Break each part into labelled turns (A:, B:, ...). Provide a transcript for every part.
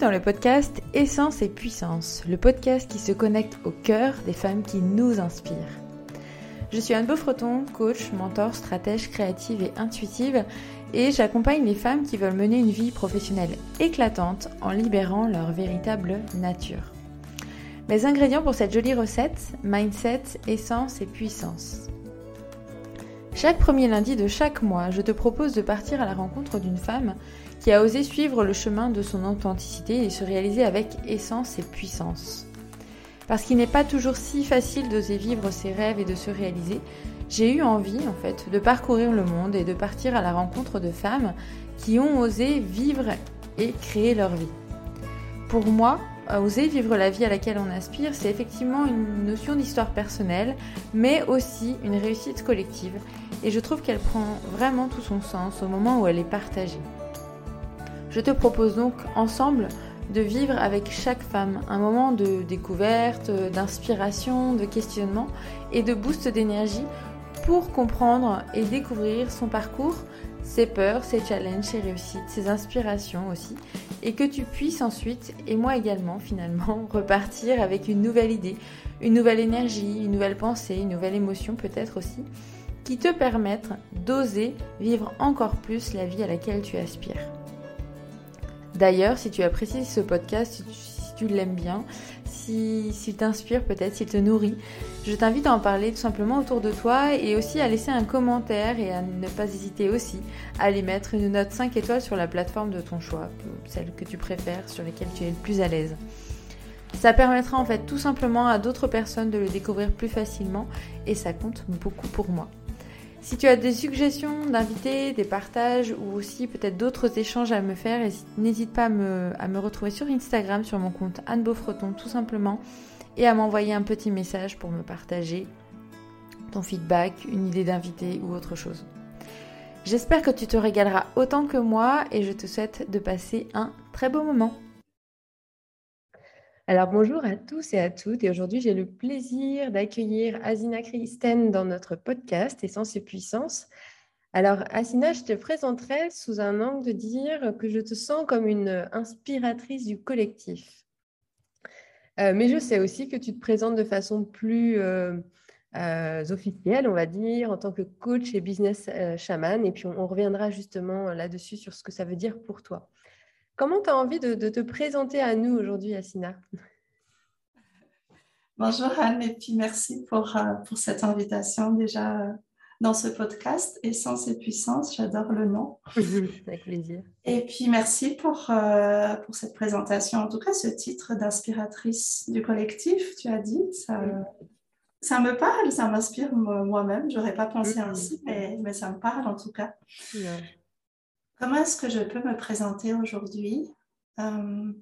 A: dans le podcast Essence et Puissance, le podcast qui se connecte au cœur des femmes qui nous inspirent. Je suis Anne Beaufreton, coach, mentor, stratège créative et intuitive, et j'accompagne les femmes qui veulent mener une vie professionnelle éclatante en libérant leur véritable nature. Mes ingrédients pour cette jolie recette, mindset, essence et puissance. Chaque premier lundi de chaque mois, je te propose de partir à la rencontre d'une femme qui a osé suivre le chemin de son authenticité et se réaliser avec essence et puissance. Parce qu'il n'est pas toujours si facile d'oser vivre ses rêves et de se réaliser, j'ai eu envie en fait de parcourir le monde et de partir à la rencontre de femmes qui ont osé vivre et créer leur vie. Pour moi, oser vivre la vie à laquelle on aspire, c'est effectivement une notion d'histoire personnelle, mais aussi une réussite collective. Et je trouve qu'elle prend vraiment tout son sens au moment où elle est partagée. Je te propose donc ensemble de vivre avec chaque femme un moment de découverte, d'inspiration, de questionnement et de boost d'énergie pour comprendre et découvrir son parcours, ses peurs, ses challenges, ses réussites, ses inspirations aussi, et que tu puisses ensuite, et moi également finalement, repartir avec une nouvelle idée, une nouvelle énergie, une nouvelle pensée, une nouvelle émotion peut-être aussi, qui te permettent d'oser vivre encore plus la vie à laquelle tu aspires. D'ailleurs, si tu apprécies ce podcast, si tu, l'aimes bien, s'il t'inspire peut-être, s'il te nourrit, je t'invite à en parler tout simplement autour de toi et aussi à laisser un commentaire et à ne pas hésiter aussi à aller mettre une note 5 étoiles sur la plateforme de ton choix, celle que tu préfères, sur laquelle tu es le plus à l'aise. Ça permettra en fait tout simplement à d'autres personnes de le découvrir plus facilement et ça compte beaucoup pour moi. Si tu as des suggestions d'invités, des partages ou aussi peut-être d'autres échanges à me faire, n'hésite pas à me, retrouver sur Instagram sur mon compte Anne Beaufreton tout simplement et à m'envoyer un petit message pour me partager ton feedback, une idée d'invité ou autre chose. J'espère que tu te régaleras autant que moi et je te souhaite de passer un très beau moment. Alors bonjour à tous et à toutes. Et aujourd'hui, j'ai le plaisir d'accueillir Asina Christen dans notre podcast Essence et Puissance. Alors Asina, je te présenterai sous un angle de dire que je te sens comme une inspiratrice du collectif. Euh, mais je sais aussi que tu te présentes de façon plus euh, euh, officielle, on va dire, en tant que coach et business shaman. Et puis on reviendra justement là-dessus sur ce que ça veut dire pour toi. Comment tu as envie de, te présenter à nous aujourd'hui, Assina
B: Bonjour Anne, et puis merci pour, euh, pour cette invitation déjà euh, dans ce podcast Essence et Puissance. J'adore le nom.
A: Avec plaisir.
B: Et puis merci pour, euh, pour cette présentation, en tout cas ce titre d'inspiratrice du collectif, tu as dit. Ça, ça me parle, ça m'inspire moi-même. Je n'aurais pas pensé ainsi, mais, mais, ça me parle en tout cas. Comment est-ce que je peux me présenter aujourd'hui? Euh,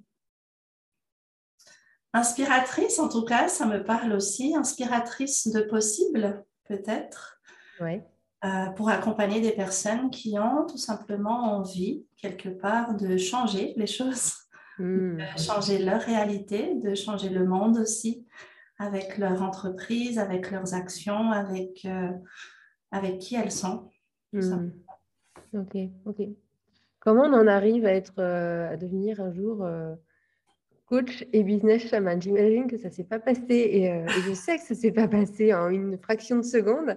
B: Inspiratrice, en tout cas, ça me parle aussi. Inspiratrice de possible, peut-être.
A: Oui.
B: Euh, pour accompagner des personnes qui ont tout simplement envie, quelque part, de changer les choses, hmm. de changer leur réalité, de changer le monde aussi, avec leur entreprise, avec leurs actions, avec, euh, avec qui elles sont.
A: Hmm. Ok, ok. Comment on en arrive à, être, euh, à devenir un jour euh, coach et business shaman J'imagine que ça ne s'est pas passé euh, et, je sais que ça ne s'est pas passé en une fraction de seconde.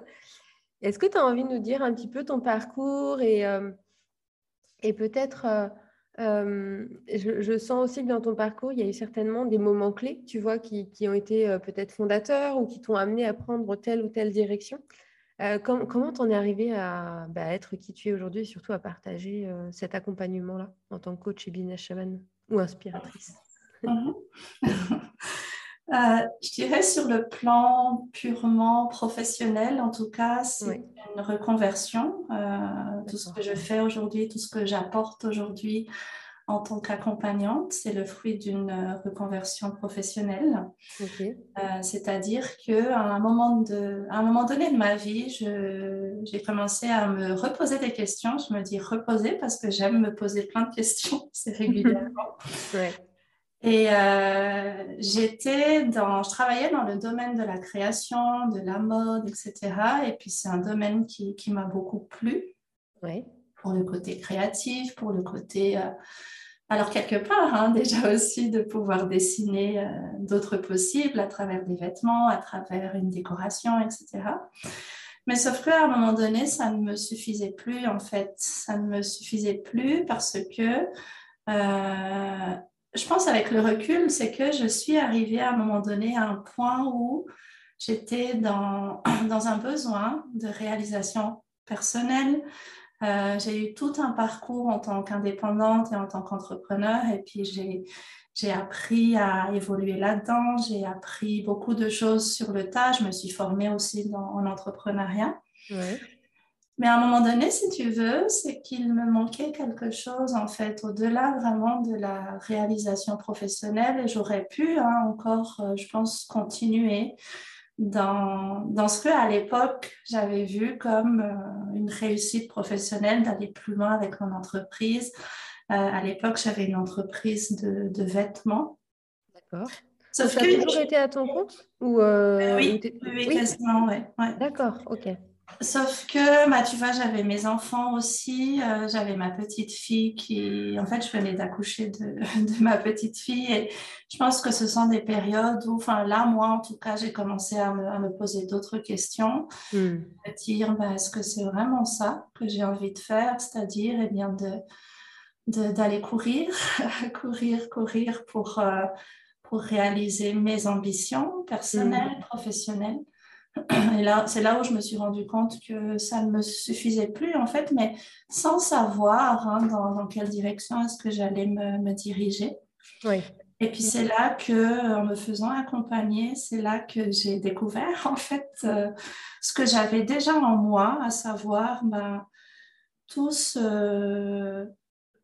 A: Est-ce que tu as envie de nous dire un petit peu ton parcours et, et peut-être, je, sens aussi que dans ton parcours, il y a eu certainement des moments clés, tu vois, qui, qui ont été peut-être fondateurs ou qui t'ont amené à prendre telle ou telle direction. Euh, comment t'en es arrivé à bah, être qui tu es aujourd'hui et surtout à partager euh, cet accompagnement-là en tant que coach et business shaman ou inspiratrice?
B: Euh, Je dirais sur le plan purement professionnel, en tout cas, c'est une reconversion. tout ce que je fais aujourd'hui, tout ce que j'apporte aujourd'hui en tant qu'accompagnante. C'est le fruit d'une euh, reconversion professionnelle. Euh, c'est-à-dire qu'à un, moment de, un moment donné de ma vie, j'ai commencé à me reposer des questions. Je me dis reposer parce que j'aime me poser plein de questions, c'est régulièrement. Et euh, j'étais dans, je travaillais dans le domaine de la création, de la mode, etc. Et puis c'est un domaine qui, qui m'a beaucoup plu.
A: Ouais.
B: Pour le côté créatif, pour le côté Alors, quelque part, hein, déjà aussi de pouvoir dessiner euh, d'autres possibles à travers des vêtements, à travers une décoration, etc. Mais sauf qu'à un moment donné, ça ne me suffisait plus, en fait. Ça ne me suffisait plus parce que euh, je pense avec le recul, c'est que je suis arrivée à un moment donné à un point où j'étais dans, dans un besoin de réalisation personnelle, euh, j'ai eu tout un parcours en tant qu'indépendante et en tant qu'entrepreneur et puis j'ai, j'ai appris à évoluer là-dedans, j'ai appris beaucoup de choses sur le tas, je me suis formée aussi dans, en entrepreneuriat. Mais à un moment donné, si tu veux, c'est qu'il me manquait quelque chose en fait, au-delà vraiment de la réalisation professionnelle et j'aurais pu hein, encore, euh, je pense, continuer dans, dans ce que à l'époque j'avais vu comme euh, une réussite professionnelle d'aller plus loin avec mon entreprise. Euh, à l'époque, j'avais une entreprise de, de vêtements.
C: D'accord. Sauf que tu as toujours été à ton compte ou
B: euh, oui, oui, quasiment, ouais.
C: D'accord, ok.
B: Sauf que, bah, tu vois, j'avais mes enfants aussi, euh, j'avais ma petite fille qui, en fait, je venais d'accoucher de, de, ma petite fille et je pense que ce sont des périodes où, enfin là, moi, en tout cas, j'ai commencé à me, à me, poser d'autres questions, hmm. à dire, bah, est-ce que c'est vraiment ça que j'ai envie de faire, c'est-à-dire, eh bien, de d'aller courir, courir, courir pour, euh, pour réaliser mes ambitions personnelles, hmm. professionnelles. Et là, c'est là où je me suis rendu compte que ça ne me suffisait plus, en fait, mais sans savoir hein, dans, dans, quelle direction est-ce que j'allais me, me, diriger.
C: Oui.
B: Et puis c'est là que, en me faisant accompagner, c'est là que j'ai découvert en fait euh, ce que j'avais déjà en moi, à savoir ben, tout ce,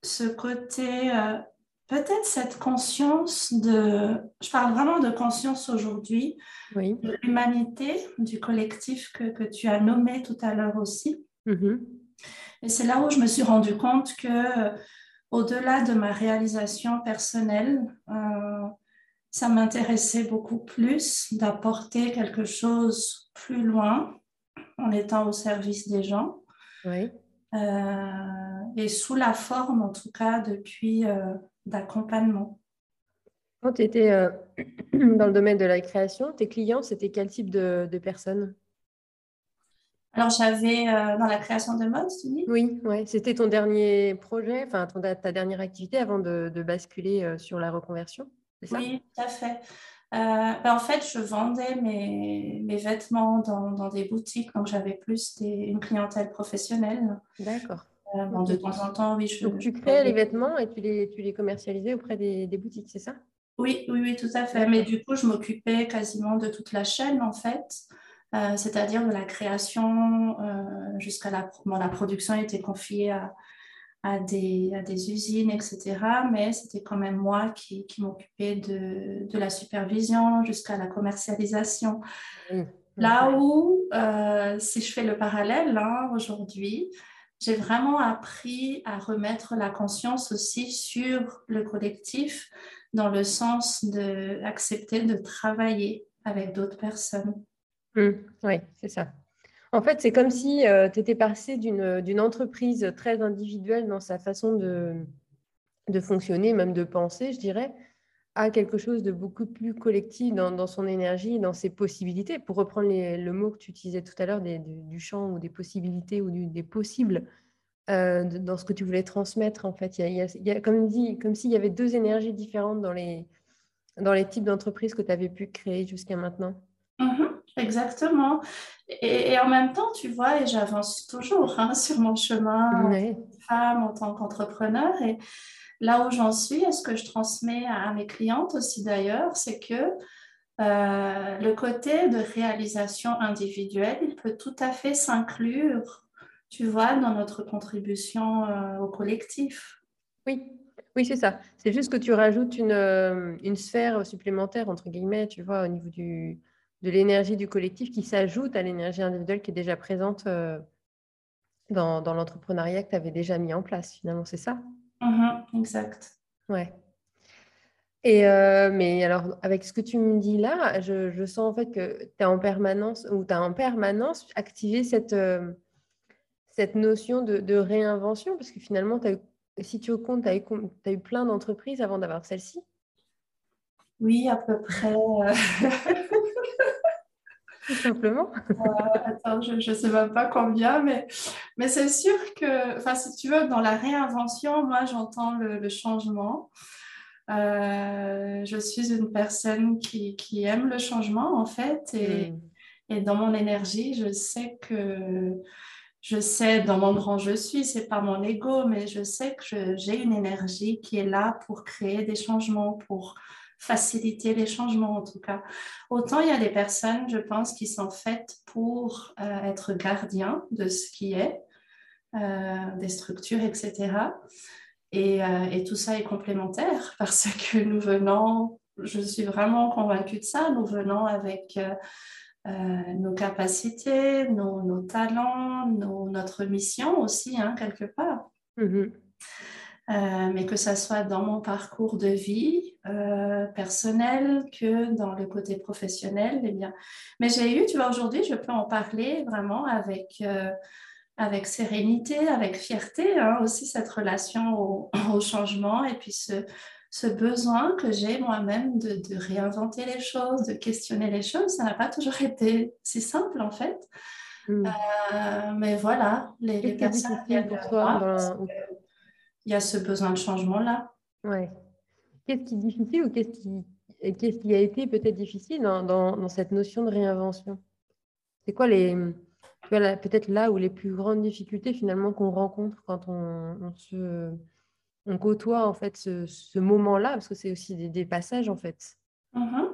B: ce côté euh, peut-être cette conscience de, je parle vraiment de conscience aujourd'hui, de l'humanité, du collectif que, que, tu as nommé tout à l'heure aussi. Mm-hmm. Et c'est là où je me suis rendu compte que, au-delà de ma réalisation personnelle, euh, ça m'intéressait beaucoup plus d'apporter quelque chose plus loin en étant au service des gens.
C: Oui.
B: Euh, et sous la forme, en tout cas, depuis euh, d'accompagnement.
C: Quand tu étais euh, dans le domaine de la création, tes clients, c'était quel type de, personnes?
B: Alors, j'avais euh, dans la création de mode, tu dis?
C: Oui, ouais. c'était ton dernier projet, enfin ta dernière activité avant de, basculer euh, sur la reconversion,
B: c'est ça? Oui, tout à fait. Ben, en fait, je vendais mes, mes vêtements dans, dans, des boutiques, donc j'avais plus une clientèle professionnelle.
C: D'accord.
B: Euh, de temps en temps, oui. Je,
C: Donc, tu créais les vêtements et tu les, tu les commercialisais auprès des, des boutiques, c'est ça?
B: Oui, oui, oui, tout à fait. Mais du coup, je m'occupais quasiment de toute la chaîne, en fait. Euh, c'est-à-dire de la création euh, jusqu'à la, bon, la production était confiée à, à, des, à des usines, etc. Mais c'était quand même moi qui, qui m'occupais de, de, la supervision jusqu'à la commercialisation. Là où, euh, si je fais le parallèle hein, aujourd'hui, j'ai vraiment appris à remettre la conscience aussi sur le collectif dans le sens d'accepter de, travailler avec d'autres personnes.
C: Mmh, oui, c'est ça. En fait, c'est comme si euh, tu étais passé d'une entreprise très individuelle dans sa façon de, de, fonctionner, même de penser, je dirais, à quelque chose de beaucoup plus collectif dans, dans son énergie, dans ses possibilités. Pour reprendre le mot que tu utilisais tout à l'heure du champ ou des possibilités ou du, des possibles euh, dans ce que tu voulais transmettre, en fait. Il y a, il y a, comme, dit, comme s'il y avait deux énergies différentes dans les, dans les types d'entreprises que tu avais pu créer jusqu'à maintenant.
B: Mm-hmm, exactement. Et, et, en même temps, tu vois, et j'avance toujours hein, sur mon chemin de femme en tant qu'entrepreneur. Et là où j'en suis, et ce que je transmets à, mes clientes aussi d'ailleurs, c'est que euh, le côté de réalisation individuelle, il peut tout à fait s'inclure, tu vois, dans notre contribution euh, au collectif.
C: Oui, oui, c'est ça. C'est juste que tu rajoutes une, euh, une, sphère supplémentaire, entre guillemets, tu vois, au niveau du, de l'énergie du collectif qui s'ajoute à l'énergie individuelle qui est déjà présente dans, dans l'entrepreneuriat que tu avais déjà mis en place, finalement, c'est ça?
B: Mhm, exact.
C: Ouais. Et euh, mais alors, avec ce que tu me dis là, je, je sens en fait que tu as en permanence ou tu as en permanence activé cette, euh, cette notion de, de, réinvention parce que finalement, as eu si tu comptes, tu as, eu plein d'entreprises avant d'avoir celle-ci?
B: Oui, à peu près.
C: Tout simplement.
B: attends, je ne sais même pas combien, mais, mais c'est sûr que, enfin, si tu veux, dans la réinvention, moi, j'entends le, changement. Euh, je suis une personne qui, qui, aime le changement, en fait, et, hmm. et, dans mon énergie, je sais que, je sais dans mon grand je suis, c'est pas mon ego, mais je sais que j'ai une énergie qui est là pour créer des changements, pour faciliter les changements en tout cas. Autant il y a des personnes, je pense, qui sont faites pour euh, être gardiens de ce qui est, euh, des structures, etc. Et, euh, et, tout ça est complémentaire parce que nous venons, je suis vraiment convaincue de ça, nous venons avec nos capacités, nos, talents, notre mission aussi, hein, quelque part. Mm-hmm. Euh, mais que ça soit dans mon parcours de vie euh, personnel que dans le côté professionnel, eh bien. Mais j'ai eu, tu vois, aujourd'hui, je peux en parler vraiment avec, euh, avec sérénité, avec fierté, hein, aussi cette relation au, au, changement et puis ce, ce besoin que j'ai moi-même de, de, réinventer les choses, de questionner les choses. Ça n'a pas toujours été si simple, en fait. Hmm. mais voilà, les, les personnes viennent pour toi il y a ce besoin de changement-là.
C: Ouais. Qu'est-ce qui est difficile ou qu'est-ce qui, qu'est-ce qui a été peut-être difficile dans, dans, cette notion de réinvention? C'est quoi les, peut-être là où les plus grandes difficultés finalement qu'on rencontre quand on, se, on côtoie en fait ce, ce moment-là, parce que c'est aussi des, des, passages en fait.
B: Mm-hmm.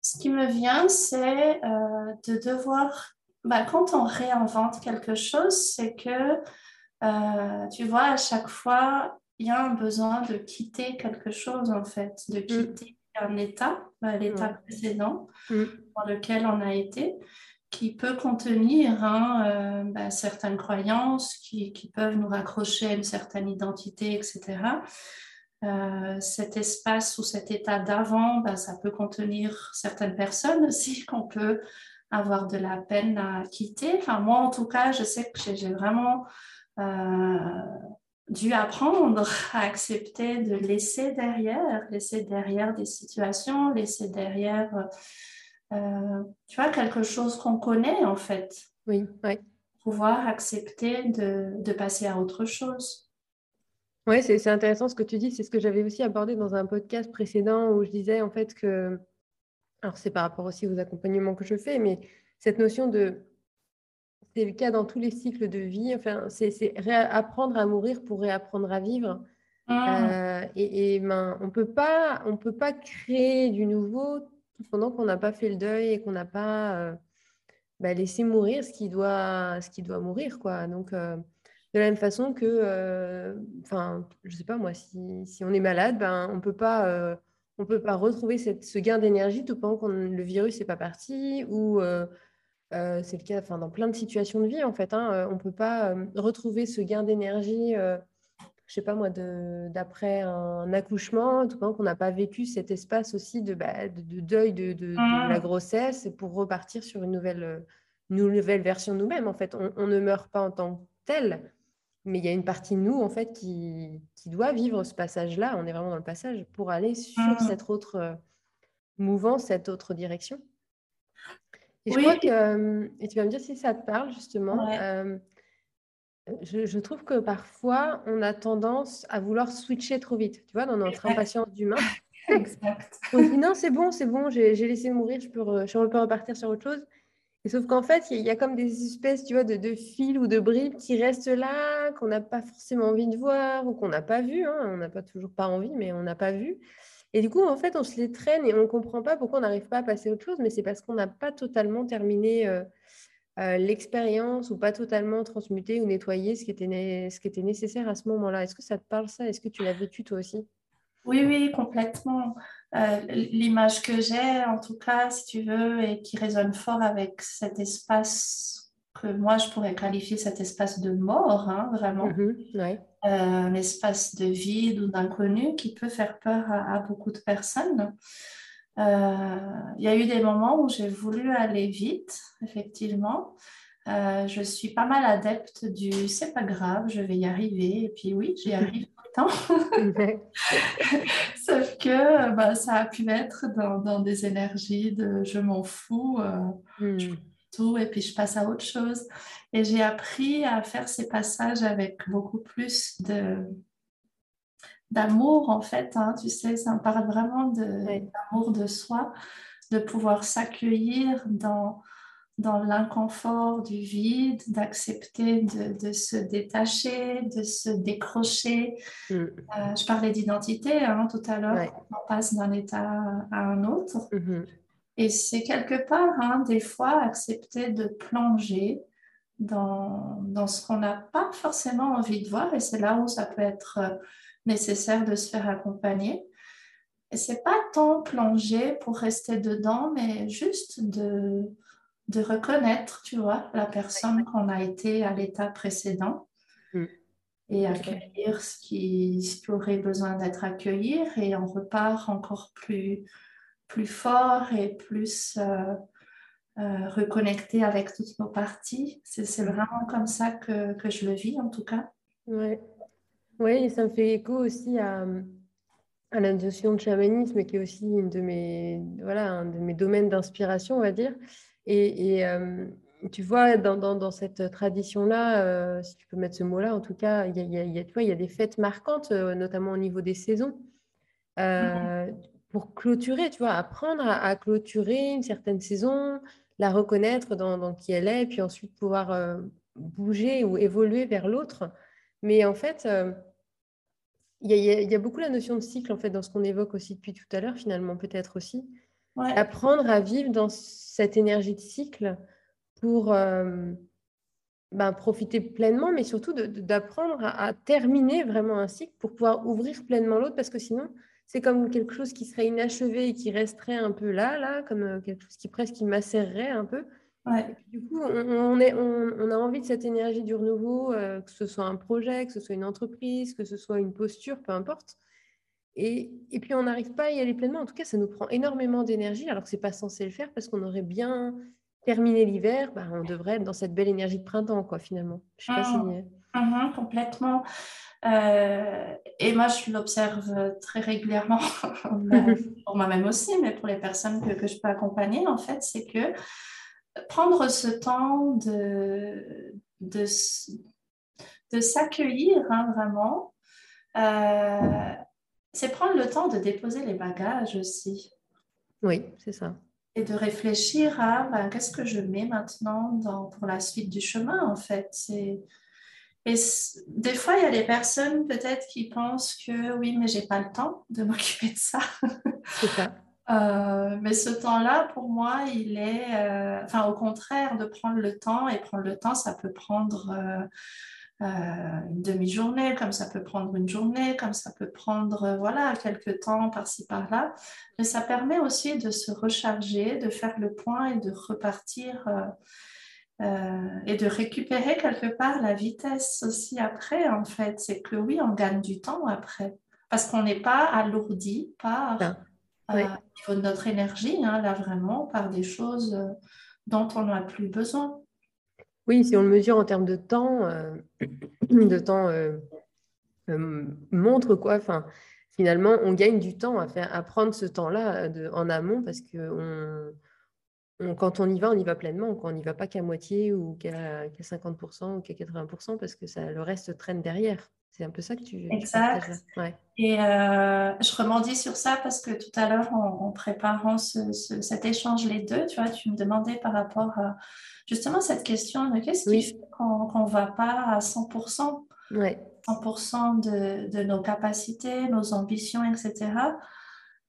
B: Ce qui me vient, c'est euh, de devoir, bah, quand on réinvente quelque chose, c'est que euh, tu vois, à chaque fois, il y a un besoin de quitter quelque chose, en fait, de mm. quitter un état, bah, l'état précédent mm. dans lequel on a été, qui peut contenir hein, euh, bah, certaines croyances qui, qui, peuvent nous raccrocher à une certaine identité, etc. Euh, cet espace ou cet état d'avant, bah, ça peut contenir certaines personnes aussi qu'on peut avoir de la peine à quitter. Enfin, moi, en tout cas, je sais que j'ai vraiment dû apprendre à accepter de laisser derrière, laisser derrière des situations, laisser derrière, euh, tu vois, quelque chose qu'on connaît en fait.
C: Oui, oui.
B: Pouvoir accepter de, de passer à autre chose.
C: Oui, c'est intéressant ce que tu dis. C'est ce que j'avais aussi abordé dans un podcast précédent où je disais en fait que, alors c'est par rapport aussi aux accompagnements que je fais, mais cette notion de c'est le cas dans tous les cycles de vie. Enfin, c'est apprendre à mourir pour réapprendre à vivre. Ah. Euh, et, ben, on peut pas, on peut pas créer du nouveau pendant qu'on n'a pas fait le deuil et qu'on n'a pas euh, bah, laissé mourir ce qui doit, ce qui doit mourir, quoi. Donc, euh, de la même façon que, enfin, je sais pas moi, si, si, on est malade, ben, on peut pas, on peut pas retrouver cette, ce gain d'énergie tout pendant que le virus n'est pas parti ou euh, c'est le cas enfin, dans plein de situations de vie, en fait. Hein. Euh, on ne peut pas euh, retrouver ce gain d'énergie, je je sais pas moi, d'après un accouchement, tout qu'on n'a pas vécu cet espace aussi de, bah, de, deuil de, de, la mmh. grossesse pour repartir sur une nouvelle, nouvelle version de nous-mêmes. En fait, on, ne meurt pas en tant que tel, mais il y a une partie de nous, en fait, qui, qui doit vivre ce passage-là. On est vraiment dans le passage pour aller sur mmh. cette autre mouvance, cette autre direction. Et je crois que, et tu vas me dire si ça te parle justement, je, trouve que parfois on a tendance à vouloir switcher trop vite, tu vois, dans notre impatience d'humain. exact. On dit non, c'est bon, c'est bon, j'ai laissé mourir, je peux, je peux repartir sur autre chose. Et sauf qu'en fait, il y, a comme des espèces, tu vois, de, de fils ou de bribes qui restent là, qu'on n'a pas forcément envie de voir ou qu'on n'a pas vu. Hein. On n'a pas toujours pas envie, mais on n'a pas vu. Et du coup, en fait, on se les traîne et on ne comprend pas pourquoi on n'arrive pas à passer à autre chose, mais c'est parce qu'on n'a pas totalement terminé euh, euh, l'expérience ou pas totalement transmuté ou nettoyé ce qui était, nécessaire à ce moment-là. Est-ce que ça te parle ça? Est-ce que tu l'as vécu toi aussi?
B: Oui, oui, complètement. Euh, l'image que j'ai, en tout cas, si tu veux, et qui résonne fort avec cet espace que moi je pourrais qualifier cet espace de mort, hein, vraiment. Mm-hmm, euh, un espace de vide ou d'inconnu qui peut faire peur à, beaucoup de personnes. Euh, il y a eu des moments où j'ai voulu aller vite, effectivement, Euh, je suis pas mal adepte du c'est pas grave, je vais y arriver. Et puis oui, j'y arrive tout le temps. Sauf que bah, ça a pu être dans, des énergies de je m'en fous, euh, hmm. Tout, et puis je passe à autre chose. Et j'ai appris à faire ces passages avec beaucoup plus de d'amour en fait. Hein, tu sais, ça me parle vraiment d'amour de soi, de pouvoir s'accueillir dans dans l'inconfort du vide, d'accepter de, se détacher, de se décrocher. Mm. Euh, je parlais d'identité hein, tout à l'heure, on passe d'un état à un autre. Mm-hmm. Et c'est quelque part, hein, des fois, accepter de plonger dans, dans ce qu'on n'a pas forcément envie de voir. Et c'est là où ça peut être euh, nécessaire de se faire accompagner. Et c'est pas tant plonger pour rester dedans, mais juste de de reconnaître, tu vois, la personne qu'on a été à l'état précédent mm. et accueillir ce qui, aurait besoin d'être accueilli et on repart encore plus, plus fort et plus euh, euh, reconnecté avec toutes nos parties. C'est vraiment comme ça que, que, je le vis en tout cas.
C: Oui, ouais, ça me fait écho aussi à, à la notion de chamanisme qui est aussi une de mes, voilà, un de mes domaines d'inspiration, on va dire. Et, tu vois, dans, cette tradition-là, si tu peux mettre ce mot-là, en tout cas, il y a, y, y a, des fêtes marquantes, notamment au niveau des saisons. Mmh pour clôturer, tu vois, apprendre à, clôturer une certaine saison, la reconnaître dans, qui elle est, puis ensuite pouvoir bouger ou évoluer vers l'autre. Mais en fait, il y, a beaucoup la notion de cycle en fait dans ce qu'on évoque aussi depuis tout à l'heure, finalement, peut-être aussi. Apprendre à vivre dans cette énergie de cycle pour euh, ben, profiter pleinement, mais surtout d'apprendre à, terminer vraiment un cycle pour pouvoir ouvrir pleinement l'autre, parce que sinon, c'est comme quelque chose qui serait inachevé et qui resterait un peu là, là, comme euh, quelque chose qui presque qui macérerait un peu. du coup, on, est, on, a envie de cette énergie du renouveau, euh, que ce soit un projet, que ce soit une entreprise, que ce soit une posture, peu importe. Et, puis on n'arrive pas à y aller pleinement. En tout cas, ça nous prend énormément d'énergie, alors que ce n'est pas censé le faire parce qu'on aurait bien terminé l'hiver. Bah, on devrait être dans cette belle énergie de printemps, quoi, finalement. Je sais pas si...
B: Mmh. Mmh, complètement. Euh, et moi, je l'observe très régulièrement, pour moi-même aussi, mais pour les personnes que, je peux accompagner, en fait, c'est que prendre ce temps de, de, de s'accueillir hein, vraiment, euh, c'est prendre le temps de déposer les bagages aussi.
C: Oui, c'est ça.
B: Et de réfléchir à ben, qu'est-ce que je mets maintenant dans, pour la suite du chemin, en fait. Et des fois, il y a des personnes peut-être qui pensent que oui, mais j'ai pas le temps de m'occuper de ça. Euh, mais ce temps-là, pour moi, il est, euh, enfin, au contraire, de prendre le temps. Et prendre le temps, ça peut prendre euh, une demi-journée, comme ça peut prendre une journée, comme ça peut prendre voilà quelques temps par-ci par-là. Mais ça permet aussi de se recharger, de faire le point et de repartir euh, et de récupérer quelque part la vitesse aussi après. En fait, c'est que oui, on gagne du temps après parce qu'on n'est pas alourdi par au niveau de notre énergie, hein, là vraiment par des choses dont on n'a plus besoin.
C: Oui, si on le mesure en termes de temps, euh, de temps euh, euh, montre quoi. Enfin, finalement, on gagne du temps à, faire, à prendre ce temps-là en amont parce que quand on y va, on y va pleinement. Quand on n'y va pas qu'à moitié ou qu'à 50% ou qu'à 80% parce que ça, le reste traîne derrière. C'est un peu ça que tu.
B: Exact. Et je rebondis sur ça parce que tout à l'heure, en, préparant cet échange, les deux, tu vois, tu me demandais par rapport à justement cette question de qu'est-ce qui fait qu'on ne va pas à 100%, 100% de, de, nos capacités, nos ambitions, etc.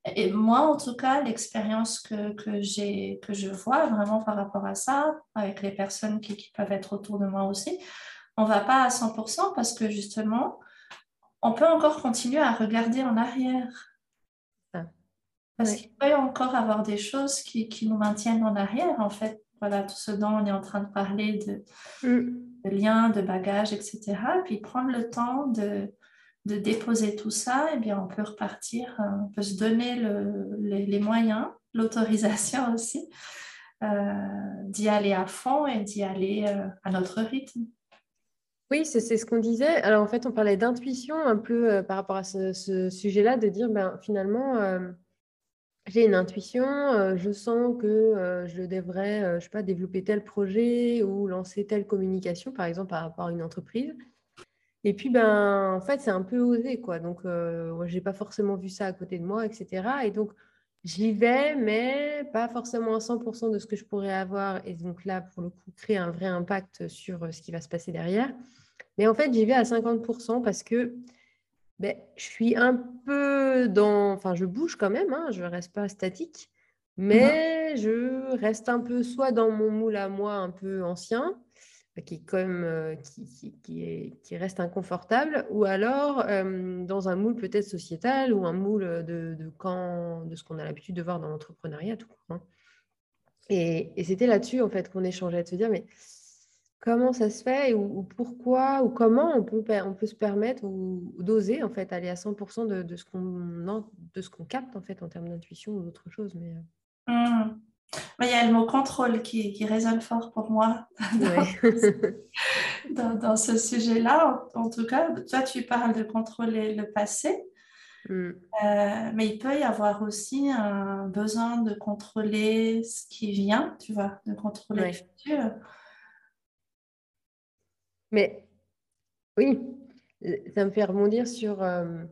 B: Et moi, en tout cas, l'expérience que, que, que je vois vraiment par rapport à ça, avec les personnes qui, qui peuvent être autour de moi aussi, on ne va pas à 100% parce que justement, on peut encore continuer à regarder en arrière. Parce qu'il peut encore avoir des choses qui, qui, nous maintiennent en arrière, en fait voilà, tout ce dont on est en train de parler, de, mm. liens, de bagages, etc. Puis prendre le temps de, de déposer tout ça, eh bien on peut repartir, euh, on peut se donner le, les, moyens, l'autorisation aussi, d'y aller à fond et d'y aller à notre rythme.
C: Oui, c'est ce qu'on disait. Alors en fait, on parlait d'intuition un peu par rapport à ce, sujet-là, de dire ben, finalement, j'ai une intuition, je sens que je devrais, je sais pas, développer tel projet ou lancer telle communication, par exemple, par rapport à une entreprise. Et puis, ben, en fait, c'est un peu osé, quoi. Donc, je n'ai pas forcément vu ça à côté de moi, etc. Et donc, j'y vais, mais pas forcément à 100% de ce que je pourrais avoir. Et donc là, pour le coup, créer un vrai impact sur ce qui va se passer derrière. Mais en fait, j'y vais à 50% parce que ben, je suis un peu dans... Enfin, je bouge quand même, hein, je ne reste pas statique. Mais je reste un peu soit dans mon moule à moi un peu ancien, euh, qui, est, qui, reste inconfortable, ou alors euh, dans un moule peut-être sociétal ou un moule de, de, quand, de ce qu'on a l'habitude de voir dans l'entrepreneuriat. Tout, hein. Et, c'était là-dessus en fait qu'on échangeait, de se dire, mais comment ça se fait ou, pourquoi ou comment on peut, on peut se permettre ou, d'oser en fait aller à 100% de, de ce qu'on capte en fait en termes d'intuition ou d'autre chose. Mais...
B: Euh. Mmh. Il y a le mot contrôle qui, qui résonne fort pour moi dans, dans, ce sujet-là. En, tout cas, toi, tu parles de contrôler le passé, mm. euh, mais il peut y avoir aussi un besoin de contrôler ce qui vient, tu vois, de contrôler le futur.
C: Mais oui, ça me fait rebondir sur... Euh,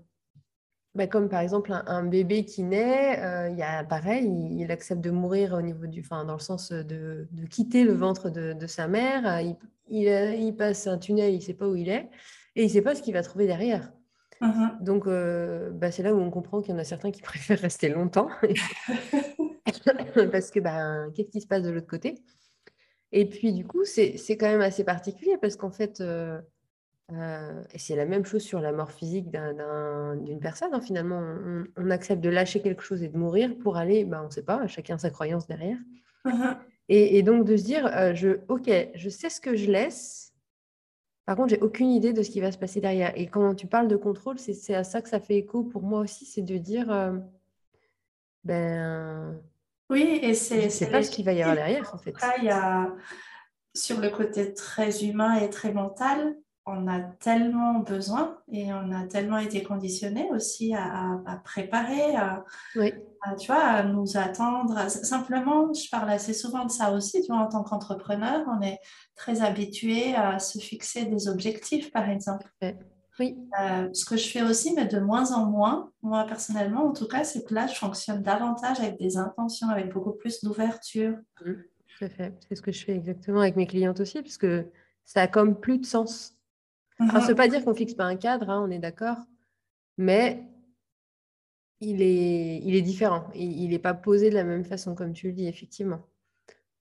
C: bah, comme par exemple un, bébé qui naît, euh, il y a pareil, il, accepte de mourir au niveau du, enfin, dans le sens de, de quitter le ventre de, de sa mère. Euh, il, il, passe un tunnel, il ne sait pas où il est et il ne sait pas ce qu'il va trouver derrière. Uh-huh. Donc, euh, bah, c'est là où on comprend qu'il y en a certains qui préfèrent rester longtemps parce que bah, qu'est-ce qui se passe de l'autre côté? Et puis, du coup, c'est quand même assez particulier parce qu'en fait, euh, et c'est la même chose sur la mort physique d'une personne. Hein, finalement, on, accepte de lâcher quelque chose et de mourir pour aller, ben, on ne sait pas, chacun sa croyance derrière. Uh-huh. et, donc de se dire, euh, je, ok, je sais ce que je laisse. Par contre, j'ai aucune idée de ce qui va se passer derrière. Et quand tu parles de contrôle, c'est à ça que ça fait écho pour moi aussi, c'est de dire, euh, ben,
B: oui, et c'est,
C: c'est pas ce qu'il va y avoir derrière en fait.
B: il y a sur le côté très humain et très mental, on a tellement besoin et on a tellement été conditionné aussi à, préparer, à, tu vois, à nous attendre. Simplement, je parle assez souvent de ça aussi, tu vois, en tant qu'entrepreneur, on est très habitué à se fixer des objectifs, par exemple.
C: Oui.
B: Euh, ce que je fais aussi, mais de moins en moins, moi personnellement en tout cas, c'est que là, je fonctionne davantage avec des intentions, avec beaucoup plus d'ouverture.
C: Mmh, c'est ce que je fais exactement avec mes clientes aussi, puisque ça a comme plus de sens. Ça ne veut pas dire qu'on ne fixe pas un cadre, hein, on est d'accord, mais il est, il est différent. Il n'est pas posé de la même façon, comme tu le dis, effectivement.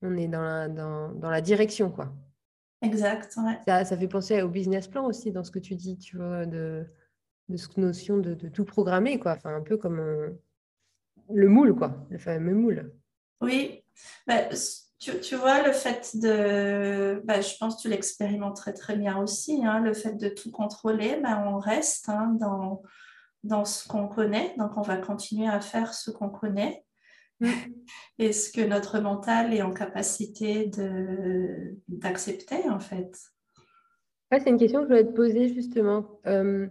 C: On est dans la, dans, dans la direction, quoi.
B: Exact,
C: ça, ça, fait penser au business plan aussi, dans ce que tu dis, tu vois, de, de cette notion de, de, tout programmer, quoi. Enfin, un peu comme le moule, quoi, le fameux moule.
B: Oui, bah, tu, vois, le fait de, bah, je pense que tu l'expérimentes très bien aussi, hein, le fait de tout contrôler, bah, on reste hein, dans, dans ce qu'on connaît, donc on va continuer à faire ce qu'on connaît. Mm. Est-ce que notre mental est en capacité d'accepter en fait
C: C'est une question que je voulais te poser justement. Euh,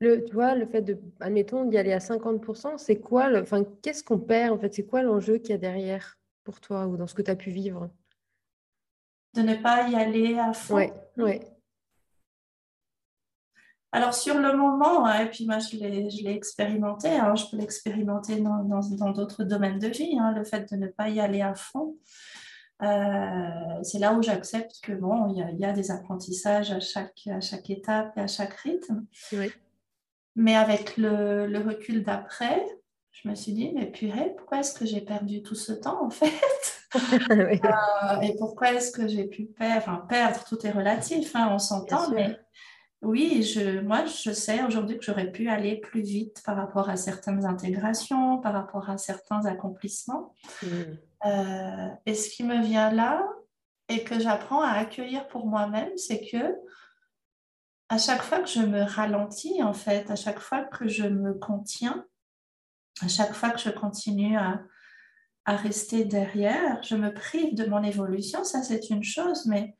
C: le, tu vois, le fait de, admettons, d'y aller à 50%, c'est quoi, enfin, qu'est-ce qu'on perd en fait? C'est quoi l'enjeu qu'il y a derrière? Pour toi ou dans ce que tu as pu vivre?
B: De ne pas y aller à fond?
C: Oui, oui.
B: Alors sur le moment, et puis moi je l'ai expérimenté, hein, je peux l'expérimenter dans d'autres domaines de vie, hein, le fait de ne pas y aller à fond. Euh, c'est là où j'accepte que bon, il y, a des apprentissages à chaque, à chaque étape et à chaque rythme.
C: Oui.
B: Mais avec le, le recul d'après, je me suis dit, mais purée, pourquoi est-ce que j'ai perdu tout ce temps en fait? Euh, Et pourquoi est-ce que j'ai pu perdre Enfin, perdre, tout est relatif, hein, on s'entend, mais oui, je, moi, je sais aujourd'hui que j'aurais pu aller plus vite par rapport à certaines intégrations, par rapport à certains accomplissements. Mm. Euh, et ce qui me vient là et que j'apprends à accueillir pour moi-même, c'est que à chaque fois que je me ralentis, en fait, à chaque fois que je me contiens, à chaque fois que je continue à, rester derrière, je me prive de mon évolution, ça c'est une chose, mais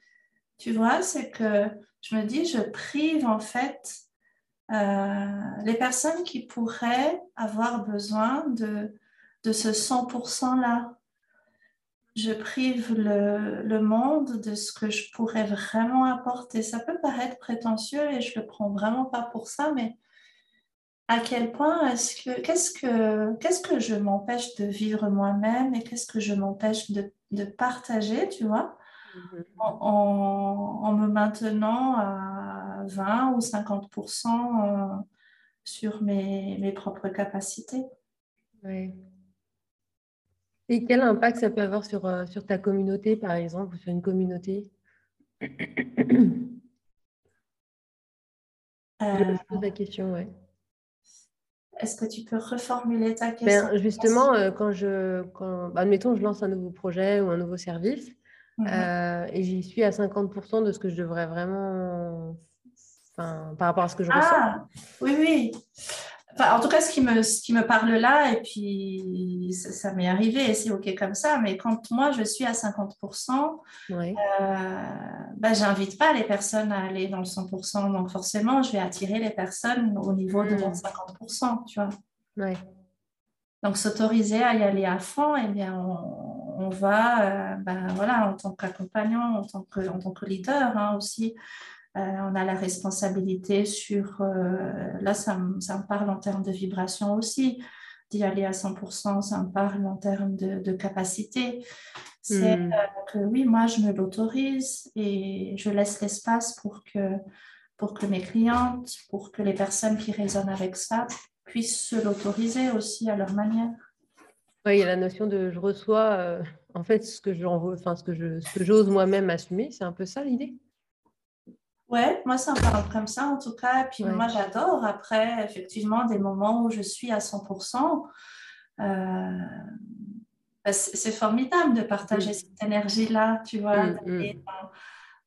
B: tu vois, c'est que je me dis, je prive en fait euh, les personnes qui pourraient avoir besoin de, de ce 100%-là. Je prive le, le, monde de ce que je pourrais vraiment apporter. Ça peut paraître prétentieux et je le prends vraiment pas pour ça, mais à quel point est-ce que qu'est-ce que qu'est-ce que je m'empêche de vivre moi-même et qu'est-ce que je m'empêche de, de, partager, tu vois, mm-hmm. en, en, me maintenant à 20 ou 50% euh, sur mes, mes, propres capacités.
C: Oui. Et quel impact ça peut avoir sur, euh, sur ta communauté, par exemple, ou sur une communauté? Euh... Je pose la question, ouais.
B: Est-ce que tu peux reformuler ta ben, question?
C: Justement, euh, quand je, quand, bah, admettons, je lance un nouveau projet ou un nouveau service mhm. euh, et j'y suis à 50% de ce que je devrais vraiment, par rapport à ce que je ah,
B: ressens. Oui, oui en tout cas, ce qui, me, ce qui me parle là, et puis ça, m'est arrivé et c'est OK comme ça, mais quand moi je suis à 50%, euh, bah, j'invite pas les personnes à aller dans le 100%. Donc forcément, je vais attirer les personnes au niveau de mon 50%, hmm. tu vois. Donc s'autoriser à y aller à fond, eh bien, on, va, euh, ben, voilà, en tant qu'accompagnant, en, tant que, en tant que leader hein, aussi, on a la responsabilité sur, euh, là ça me, parle en termes de vibration aussi, d'y aller à 100%, ça me parle en termes de, capacité. C'est hmm. euh, que oui, moi je me l'autorise et je laisse l'espace pour que, pour que mes clientes, pour que les personnes qui résonnent avec ça puissent se l'autoriser aussi à leur manière.
C: Oui, il y a la notion de je reçois en fait que enfin ce que j'ose moi-même assumer, c'est un peu ça l'idée?
B: Ouais, moi, ça me parle comme ça en tout cas. Et puis moi, j'adore après, effectivement, des moments où je suis à 100%. Euh, bah, c'est formidable de partager mm. cette énergie-là, tu vois, mm,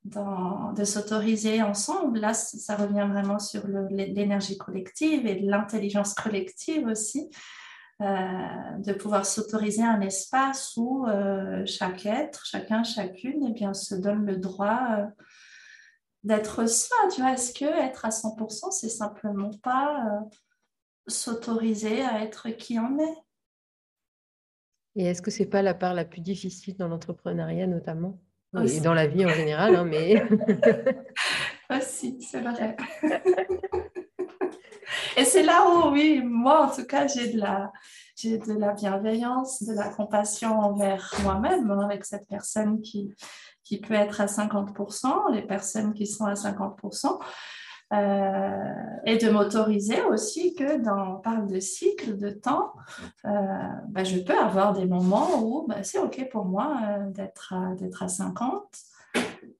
B: mm. de s'autoriser ensemble. Là, ça revient vraiment sur l'énergie collective et l'intelligence collective aussi. Euh, de pouvoir s'autoriser un espace où euh, chaque être, chacun, chacune, eh bien, se donne le droit d'être soi, tu vois. Est-ce que être à 100%, c'est simplement pas euh, s'autoriser à être qui on est?
C: Et est-ce que c'est pas la part la plus difficile dans l'entrepreneuriat notamment? Et dans la vie en général, hein, mais
B: aussi, c'est vrai. et c'est là où, oui, moi en tout cas, j'ai de la, j'ai de la bienveillance, de la compassion envers moi-même, hein, avec cette personne qui, qui peut être à 50%, les personnes qui sont à 50%, euh, et de m'autoriser aussi que dans, on parle de cycle, de temps, euh, bah, je peux avoir des moments où bah, c'est OK pour moi euh, d'être à, d'être à 50.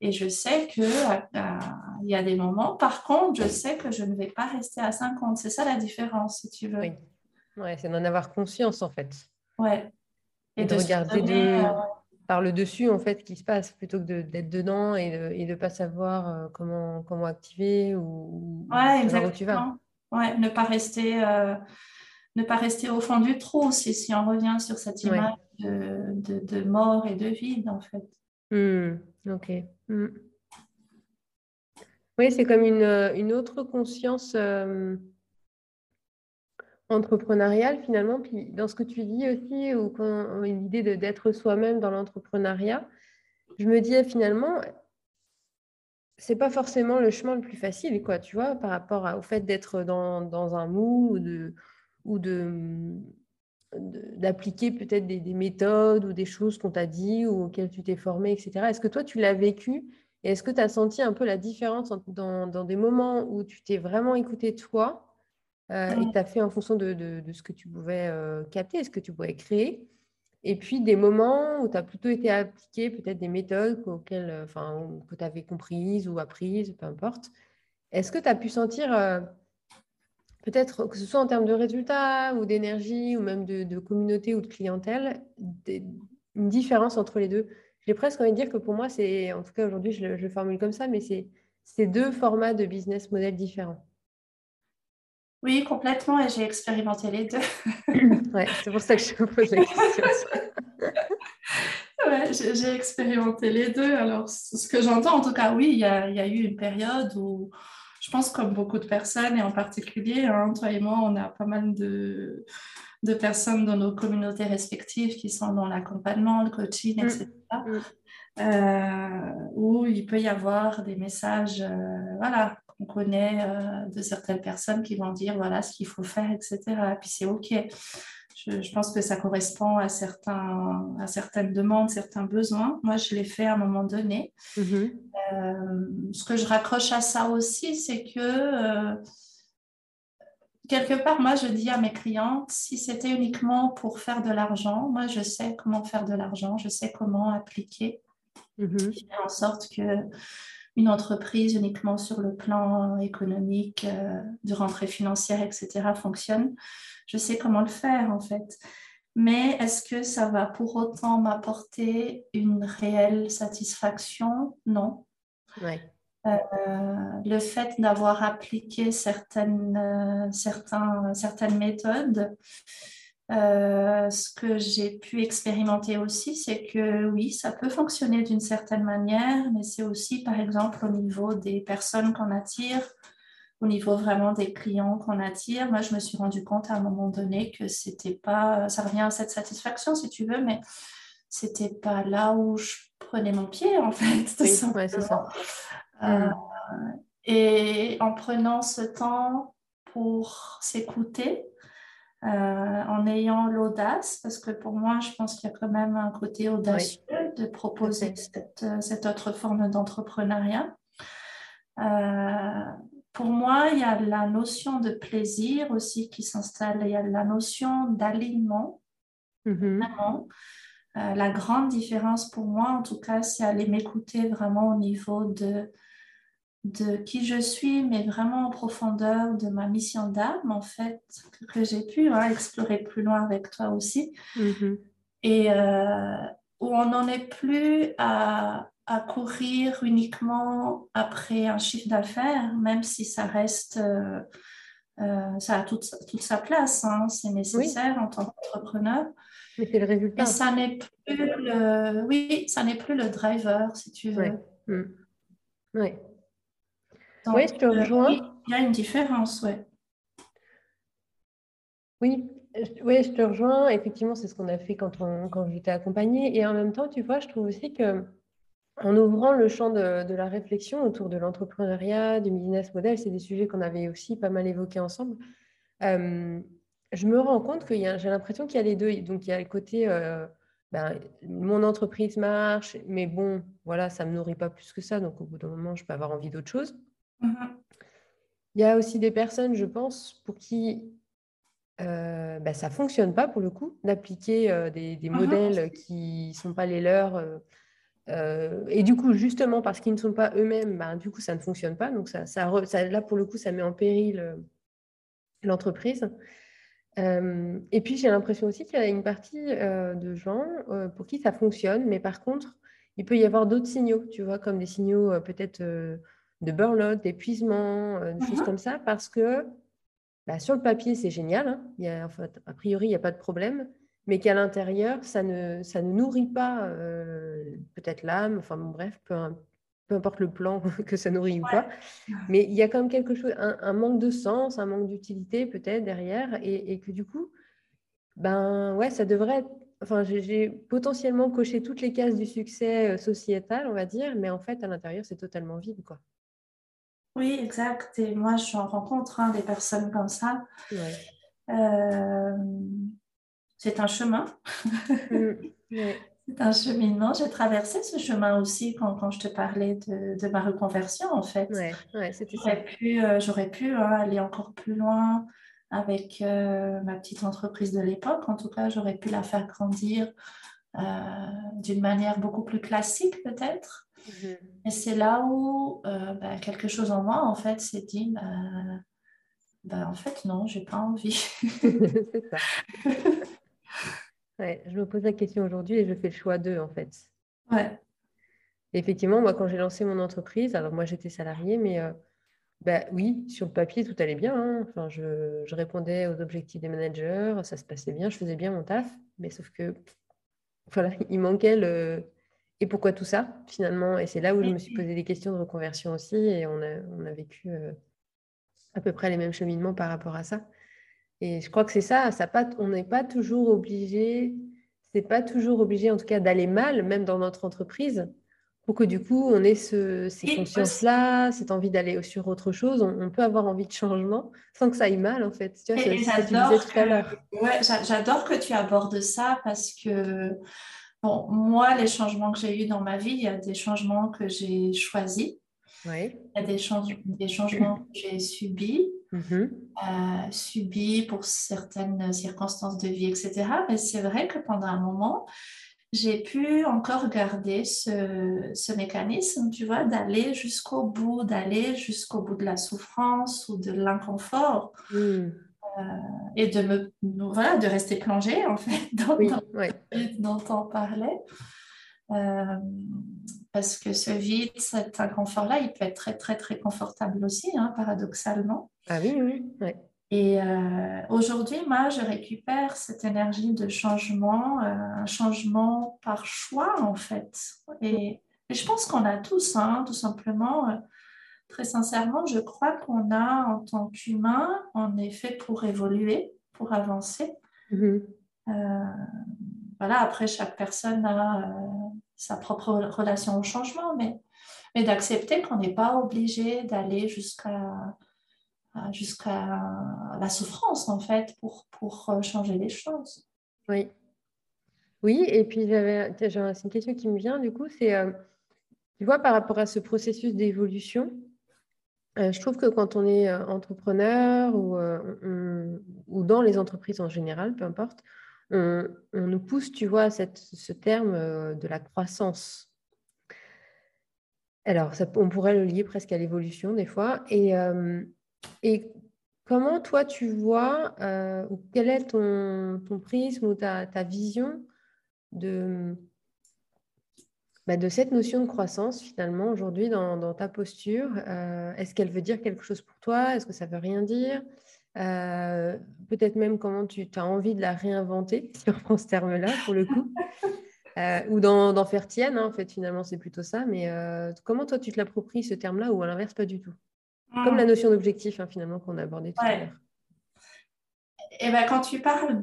B: Et je sais qu'il il y a des moments, par contre, je sais que je ne vais pas rester à 50. C'est ça la différence, si tu veux.
C: Oui, ouais, c'est d'en avoir conscience, en fait.
B: Ouais.
C: Et, de, regarder des par le dessus en fait qui se passe plutôt que d'être dedans et de ne pas savoir euh, comment, comment activer ou,
B: ouais, exactement. où tu vas. Ouais, ne pas rester euh, ne pas rester au fond du trou si, si on revient sur cette image de, de, mort et de vide en fait.
C: Mmh, ok. Mmh. Oui, c'est comme une, une, autre conscience. Euh, entrepreneurial finalement. Puis dans ce que tu dis aussi, ou quand l'idée d'être soi-même dans l'entrepreneuriat, je me dis finalement, c'est pas forcément le chemin le plus facile, quoi, tu vois, par rapport au fait d'être dans, dans, un mou ou de ou de d'appliquer peut-être des, des, méthodes ou des choses qu'on t'a dit ou auxquelles tu t'es formé, etc. Est-ce que toi, tu l'as vécu et est-ce que tu as senti un peu la différence dans, dans des moments où tu t'es vraiment écouté toi euh, et tu as fait en fonction de, ce que tu pouvais euh, capter, ce que tu pouvais créer. Et puis des moments où tu as plutôt été appliqué peut-être des méthodes auxquelles, euh, enfin, que tu avais comprises ou apprises, peu importe. Est-ce que tu as pu sentir, peut-être que ce soit en termes de résultats ou d'énergie ou même de, communauté ou de clientèle, une différence entre les deux? J'ai presque envie de dire que pour moi, c'est, en tout cas aujourd'hui, je, je le formule comme ça, mais c'est deux formats de business model différents.
B: Oui, complètement, et j'ai expérimenté les deux.
C: ouais, c'est pour ça que je me pose la question.
B: ouais, j'ai expérimenté les deux. Alors, ce que j'entends, en tout cas, oui, il y a, y a, eu une période où, je pense, comme beaucoup de personnes, et en particulier, hein, toi et moi, on a pas mal de, de personnes dans nos communautés respectives qui sont dans l'accompagnement, le coaching, etc. Mm. Mm. Euh, où il peut y avoir des messages, euh, voilà, qu'on connaît euh, de certaines personnes qui vont dire, voilà ce qu'il faut faire, etc. Et puis c'est OK. Je, pense que ça correspond à, certains, à certaines demandes, certains besoins. Moi, je l'ai fait à un moment donné. Mm-hmm. ce que je raccroche à ça aussi, c'est que quelque part, moi, je dis à mes clientes, si c'était uniquement pour faire de l'argent, moi, je sais comment faire de l'argent, je sais comment appliquer, mhm. faire en sorte que une entreprise uniquement sur le plan économique, euh, de rentrée financière, etc., fonctionne. Je sais comment le faire, en fait. Mais est-ce que ça va pour autant m'apporter une réelle satisfaction? Non. Ouais. Euh, le fait d'avoir appliqué certaines, euh, certains, certaines méthodes, euh, ce que j'ai pu expérimenter aussi, c'est que oui, ça peut fonctionner d'une certaine manière, mais c'est aussi, par exemple, au niveau des personnes qu'on attire, au niveau vraiment des clients qu'on attire. Moi, je me suis rendu compte à un moment donné que c'était pas, ça revient à cette satisfaction, si tu veux, mais c'était pas là où je prenais mon pied, en fait.
C: Oui, ouais, ça.
B: Euh, et en prenant ce temps pour s'écouter, en ayant l'audace, parce que pour moi, je pense qu'il y a quand même un côté audacieux de proposer cette, cette, autre forme d'entrepreneuriat. Euh, pour moi, il y a la notion de plaisir aussi qui s'installe, il y a la notion d'alignement. Mm-hmm. la grande différence pour moi, en tout cas, c'est aller m'écouter vraiment au niveau de de qui je suis, mais vraiment en profondeur de ma mission d'âme, en fait, que, j'ai pu hein, explorer plus loin avec toi aussi. Mm-hmm. Et euh, où on n'en est plus à, courir uniquement après un chiffre d'affaires, même si ça reste, euh, euh, ça a toute, toute sa place, hein, c'est nécessaire en tant qu'entrepreneur.
C: Mais c'est le résultat.
B: Mais ça n'est plus le, oui, ça n'est plus le driver, si tu veux.
C: Oui. Mm. Oui oui, je te euh, rejoins.
B: Il y a une différence, ouais.
C: Oui, oui, je te rejoins. Effectivement, c'est ce qu'on a fait quand, on, quand j'étais accompagnée. Et en même temps, tu vois, je trouve aussi que en ouvrant le champ de, de la réflexion autour de l'entrepreneuriat, du business model, c'est des sujets qu'on avait aussi pas mal évoqués ensemble. Euh, je me rends compte que j'ai l'impression qu'il y a les deux. Donc, il y a le côté, euh, ben, mon entreprise marche, mais bon, voilà, ça ne me nourrit pas plus que ça. Donc, au bout d'un moment, je peux avoir envie d'autre chose. Mhm. Il y a aussi des personnes, je pense, pour qui euh, bah, ça ne fonctionne pas pour le coup, d'appliquer euh, des, mhm. modèles qui ne sont pas les leurs. Euh, et du coup, justement, parce qu'ils ne sont pas eux-mêmes, bah, du coup, ça ne fonctionne pas. Donc, ça, ça, là, pour le coup, ça met en péril l'entreprise. et puis, j'ai l'impression aussi qu'il y a une partie de gens pour qui ça fonctionne, mais par contre, il peut y avoir d'autres signaux, tu vois, comme des signaux peut-être de burn-out, d'épuisement, euh, des choses comme ça, parce que bah, sur le papier, c'est génial. Hein. Il y a, a priori, il n'y a pas de problème, mais qu'à l'intérieur, ça ne, ça ne nourrit pas euh, peut-être l'âme, enfin bon, bref, peu, peu, importe le plan que ça nourrit ou pas. Mais il y a quand même quelque chose, un, manque de sens, un manque d'utilité peut-être derrière, et, que du coup, ben ouais, ça devrait être enfin, j'ai potentiellement coché toutes les cases du succès euh, sociétal, on va dire, mais en fait, à l'intérieur, c'est totalement vide, quoi.
B: Oui, exact. Et moi, je rencontre hein, des personnes comme ça. Euh, c'est un chemin. Mm, c'est un cheminement. J'ai traversé ce chemin aussi quand, quand je te parlais de, de, ma reconversion, en fait. j'aurais pu, euh, j'aurais pu hein, aller encore plus loin avec euh, ma petite entreprise de l'époque. En tout cas, j'aurais pu la faire grandir d'une manière beaucoup plus classique, peut-être. Mhm. Et c'est là où euh, bah, quelque chose en moi, en fait, s'est dit, bah, bah, en fait, non, j'ai pas envie. c'est ça.
C: ouais, je me pose la question aujourd'hui et je fais le choix d'eux, en fait.
B: Ouais.
C: Effectivement, moi, quand j'ai lancé mon entreprise, alors moi, j'étais salariée, mais euh, bah, oui, sur le papier, tout allait bien. Hein. Enfin, je, je, répondais aux objectifs des managers, ça se passait bien, je faisais bien mon taf, mais sauf que voilà, il manquait le. Et pourquoi tout ça, finalement? Et c'est là où je me suis posé des questions de reconversion aussi. Et on a, on a vécu euh, à peu près les mêmes cheminements par rapport à ça. Et je crois que c'est ça, ça pas, on n'est pas toujours obligé, c'est pas toujours obligé en tout cas d'aller mal, même dans notre entreprise, pour que du coup on ait ce, ces consciences-là, cette envie d'aller sur autre chose. On, peut avoir envie de changement sans que ça aille mal en fait.
B: Tu vois, j'adore que, ouais, j'adore que tu abordes ça parce que bon, moi, les changements que j'ai eus dans ma vie, il y a des changements que j'ai choisis. Il y a des, des changements que j'ai subis Mm-hmm. Euh, subi pour certaines circonstances de vie, etc. Mais c'est vrai que pendant un moment, j'ai pu encore garder ce, ce mécanisme, tu vois, d'aller jusqu'au bout, d'aller jusqu'au bout de la souffrance ou de l'inconfort. Mm. Euh, et de me voilà de rester plongée en fait dans, oui, dont on parlait euh, parce que ce vide, cet inconfort-là, il peut être très, très, très confortable aussi, hein, paradoxalement.
C: Ah oui, oui.
B: Et euh, aujourd'hui, moi, je récupère cette énergie de changement, euh, un changement par choix, en fait. Et, je pense qu'on a tous, hein, tout simplement, très sincèrement, je crois qu'on a, en tant qu'humain, est fait pour évoluer, pour avancer. Mm-hmm. voilà, après, chaque personne a sa propre relation au changement, mais, mais d'accepter qu'on n'est pas obligé d'aller jusqu'à jusqu'à la souffrance, en fait, pour, pour euh, changer les choses.
C: Oui. Oui, et puis j'avais, c'est une question qui me vient, du coup, c'est, euh, tu vois, par rapport à ce processus d'évolution, euh, je trouve que quand on est entrepreneur ou, dans les entreprises en général, peu importe, on, nous pousse, tu vois, cette, ce terme de la croissance. Alors, on pourrait le lier presque à l'évolution des fois. Et, comment toi, tu vois, euh, quel est ton, prisme ou ta vision de, bah, de cette notion de croissance finalement aujourd'hui dans, dans, ta posture Est-ce qu'elle veut dire quelque chose pour toi? Est-ce que ça veut rien dire? Euh, peut-être même comment tu as envie de la réinventer, si on ce terme-là pour le coup, euh, ou d'en faire tienne, hein, en fait, finalement, c'est plutôt ça. Mais euh, comment toi, tu te l'appropries ce terme-là, ou à l'inverse, pas du tout? Comme la hmm. notion d'objectif, hein, finalement, qu'on a abordé tout à l'heure.
B: Et eh ben, quand tu parles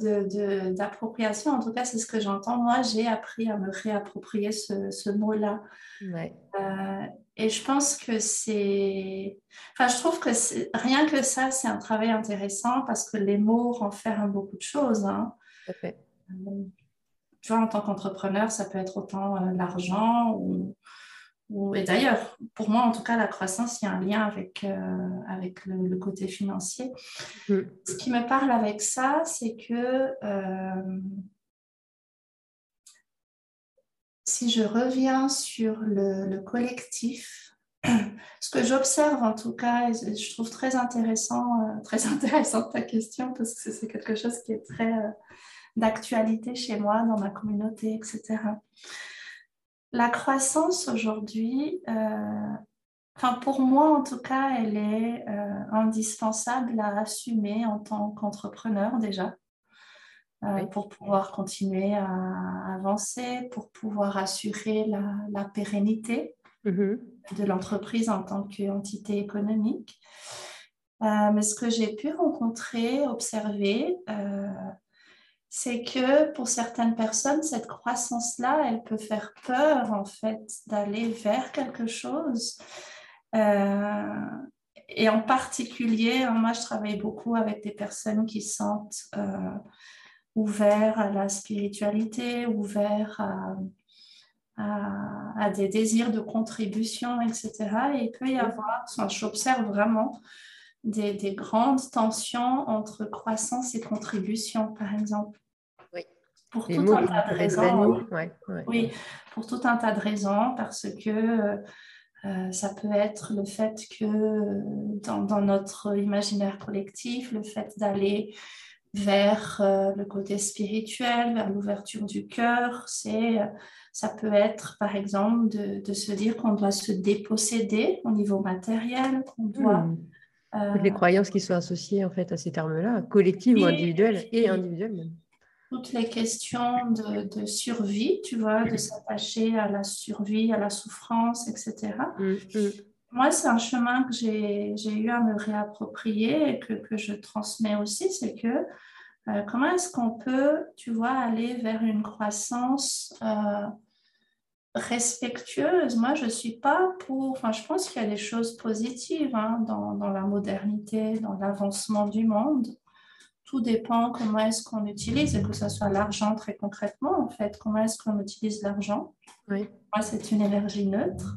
B: d'appropriation, de, en tout cas, c'est ce que j'entends. Moi, j'ai appris à me réapproprier ce, ce mot-là. Ouais. Et je pense que c'est. Enfin, je trouve que rien que ça, c'est un travail intéressant parce que les mots renferment beaucoup de choses. Hein. Euh, tu vois, en tant qu'entrepreneur, ça peut être autant euh, l'argent ou, ou, Et d'ailleurs, pour moi, en tout cas, la croissance, il y a un lien avec, euh, avec le, côté financier. Mm. Ce qui me parle avec ça, c'est que si je reviens sur le, collectif, ce que j'observe en tout cas, et je trouve très intéressant, euh, très intéressante ta question parce que c'est quelque chose qui est très euh, d'actualité chez moi, dans ma communauté, etc. La croissance aujourd'hui, euh, enfin pour moi en tout cas, elle est indispensable à assumer en tant qu'entrepreneur déjà. Euh, pour pouvoir continuer à avancer, pour pouvoir assurer la, pérennité mm-hmm. de l'entreprise en tant qu'entité économique. Euh, mais ce que j'ai pu rencontrer, observer, euh, c'est que pour certaines personnes, cette croissance-là, elle peut faire peur en fait d'aller vers quelque chose. et en particulier, hein, moi, je travaille beaucoup avec des personnes qui sentent ouvert à la spiritualité, ouvert à, des désirs de contribution, etc. Et il peut y avoir, j'observe vraiment des, grandes tensions entre croissance et contribution, par exemple. Pour tout un tas de raisons. Oui, pour tout un tas de raisons, parce que euh, ça peut être le fait que dans, dans, notre imaginaire collectif, le fait d'aller vers euh, le côté spirituel, vers l'ouverture du cœur. C'est, euh, ça peut être, par exemple, de, de se dire qu'on doit se déposséder au niveau matériel, qu'on doit... Hmm.
C: Euh, les croyances qui sont associées en fait à ces termes-là, collectives ou individuelles, et individuelles même.
B: Toutes les questions de, survie, tu vois, de s'attacher à la survie, à la souffrance, etc. Mm, mm. Moi, c'est un chemin que j'ai eu à me réapproprier et que, que je transmets aussi, c'est que euh, comment est-ce qu'on peut, tu vois, aller vers une croissance euh, respectueuse? Moi, je ne suis pas pour... Enfin, je pense qu'il y a des choses positives hein, dans, dans, la modernité, dans l'avancement du monde. Tout dépend comment est-ce qu'on utilise, et que ce soit l'argent très concrètement, en fait. Comment est-ce qu'on utilise l'argent oui. Moi, c'est une énergie neutre.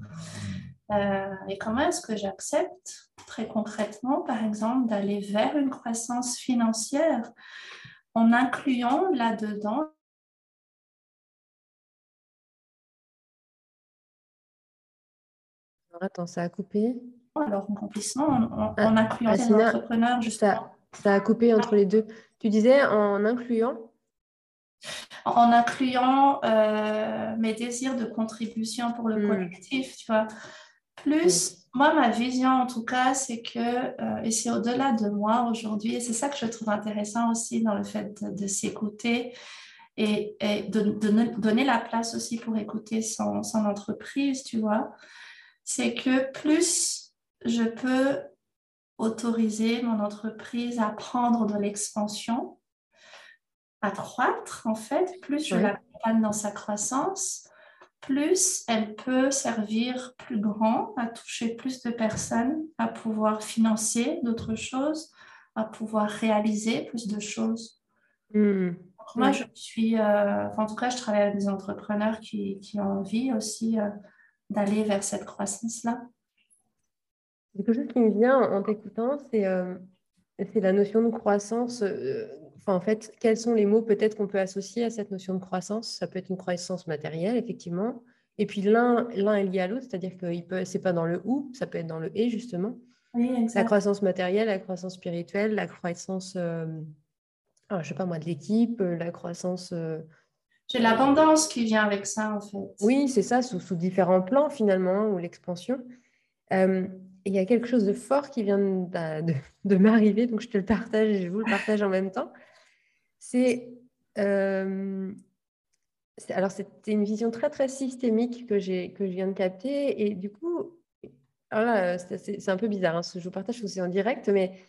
B: Euh, et comment est-ce que j'accepte très concrètement, par exemple, d'aller vers une croissance financière en incluant là-dedans
C: Attends, ça a coupé.
B: Alors, en en, ah, incluant les entrepreneurs, justement.
C: Ça, a coupé entre les deux. Tu disais en incluant?
B: En incluant euh, mes désirs de contribution pour le hmm. collectif, tu vois. Plus, moi, ma vision en tout cas, c'est que, euh, et c'est au-delà de moi aujourd'hui, et c'est ça que je trouve intéressant aussi dans le fait de, s'écouter et, de, donner la place aussi pour écouter son, son entreprise, tu vois, c'est que plus je peux autoriser mon entreprise à prendre de l'expansion, à croître en fait, plus je l'accompagne dans sa croissance, plus elle peut servir plus grand, à toucher plus de personnes, à pouvoir financer d'autres choses, à pouvoir réaliser plus de choses. Hmm. moi, je suis, euh, en tout cas, je travaille avec des entrepreneurs qui, qui ont envie aussi euh, d'aller vers cette croissance-là.
C: Quelque chose qui me vient en t'écoutant, c'est euh, la notion de croissance en fait, quels sont les mots peut-être qu'on peut associer à cette notion de croissance? Ça peut être une croissance matérielle, effectivement. Et puis l'un, est lié à l'autre, c'est-à-dire que ce n'est pas dans le ou, ça peut être dans le et, justement. la croissance matérielle, la croissance spirituelle, la croissance, euh, ah, je sais pas moi, de l'équipe, euh, la croissance... Euh,
B: J'ai l'abondance qui vient avec ça, en fait.
C: Oui, c'est ça, sous, différents plans, finalement, ou l'expansion. Il y a quelque chose de fort qui vient de, m'arriver, donc je te le partage et je vous le partage en même temps. Euh, c'est alors c'était une vision très très systémique que que je viens de capter et du coup c'est un peu bizarre hein, ce que je vous partage c'est en direct mais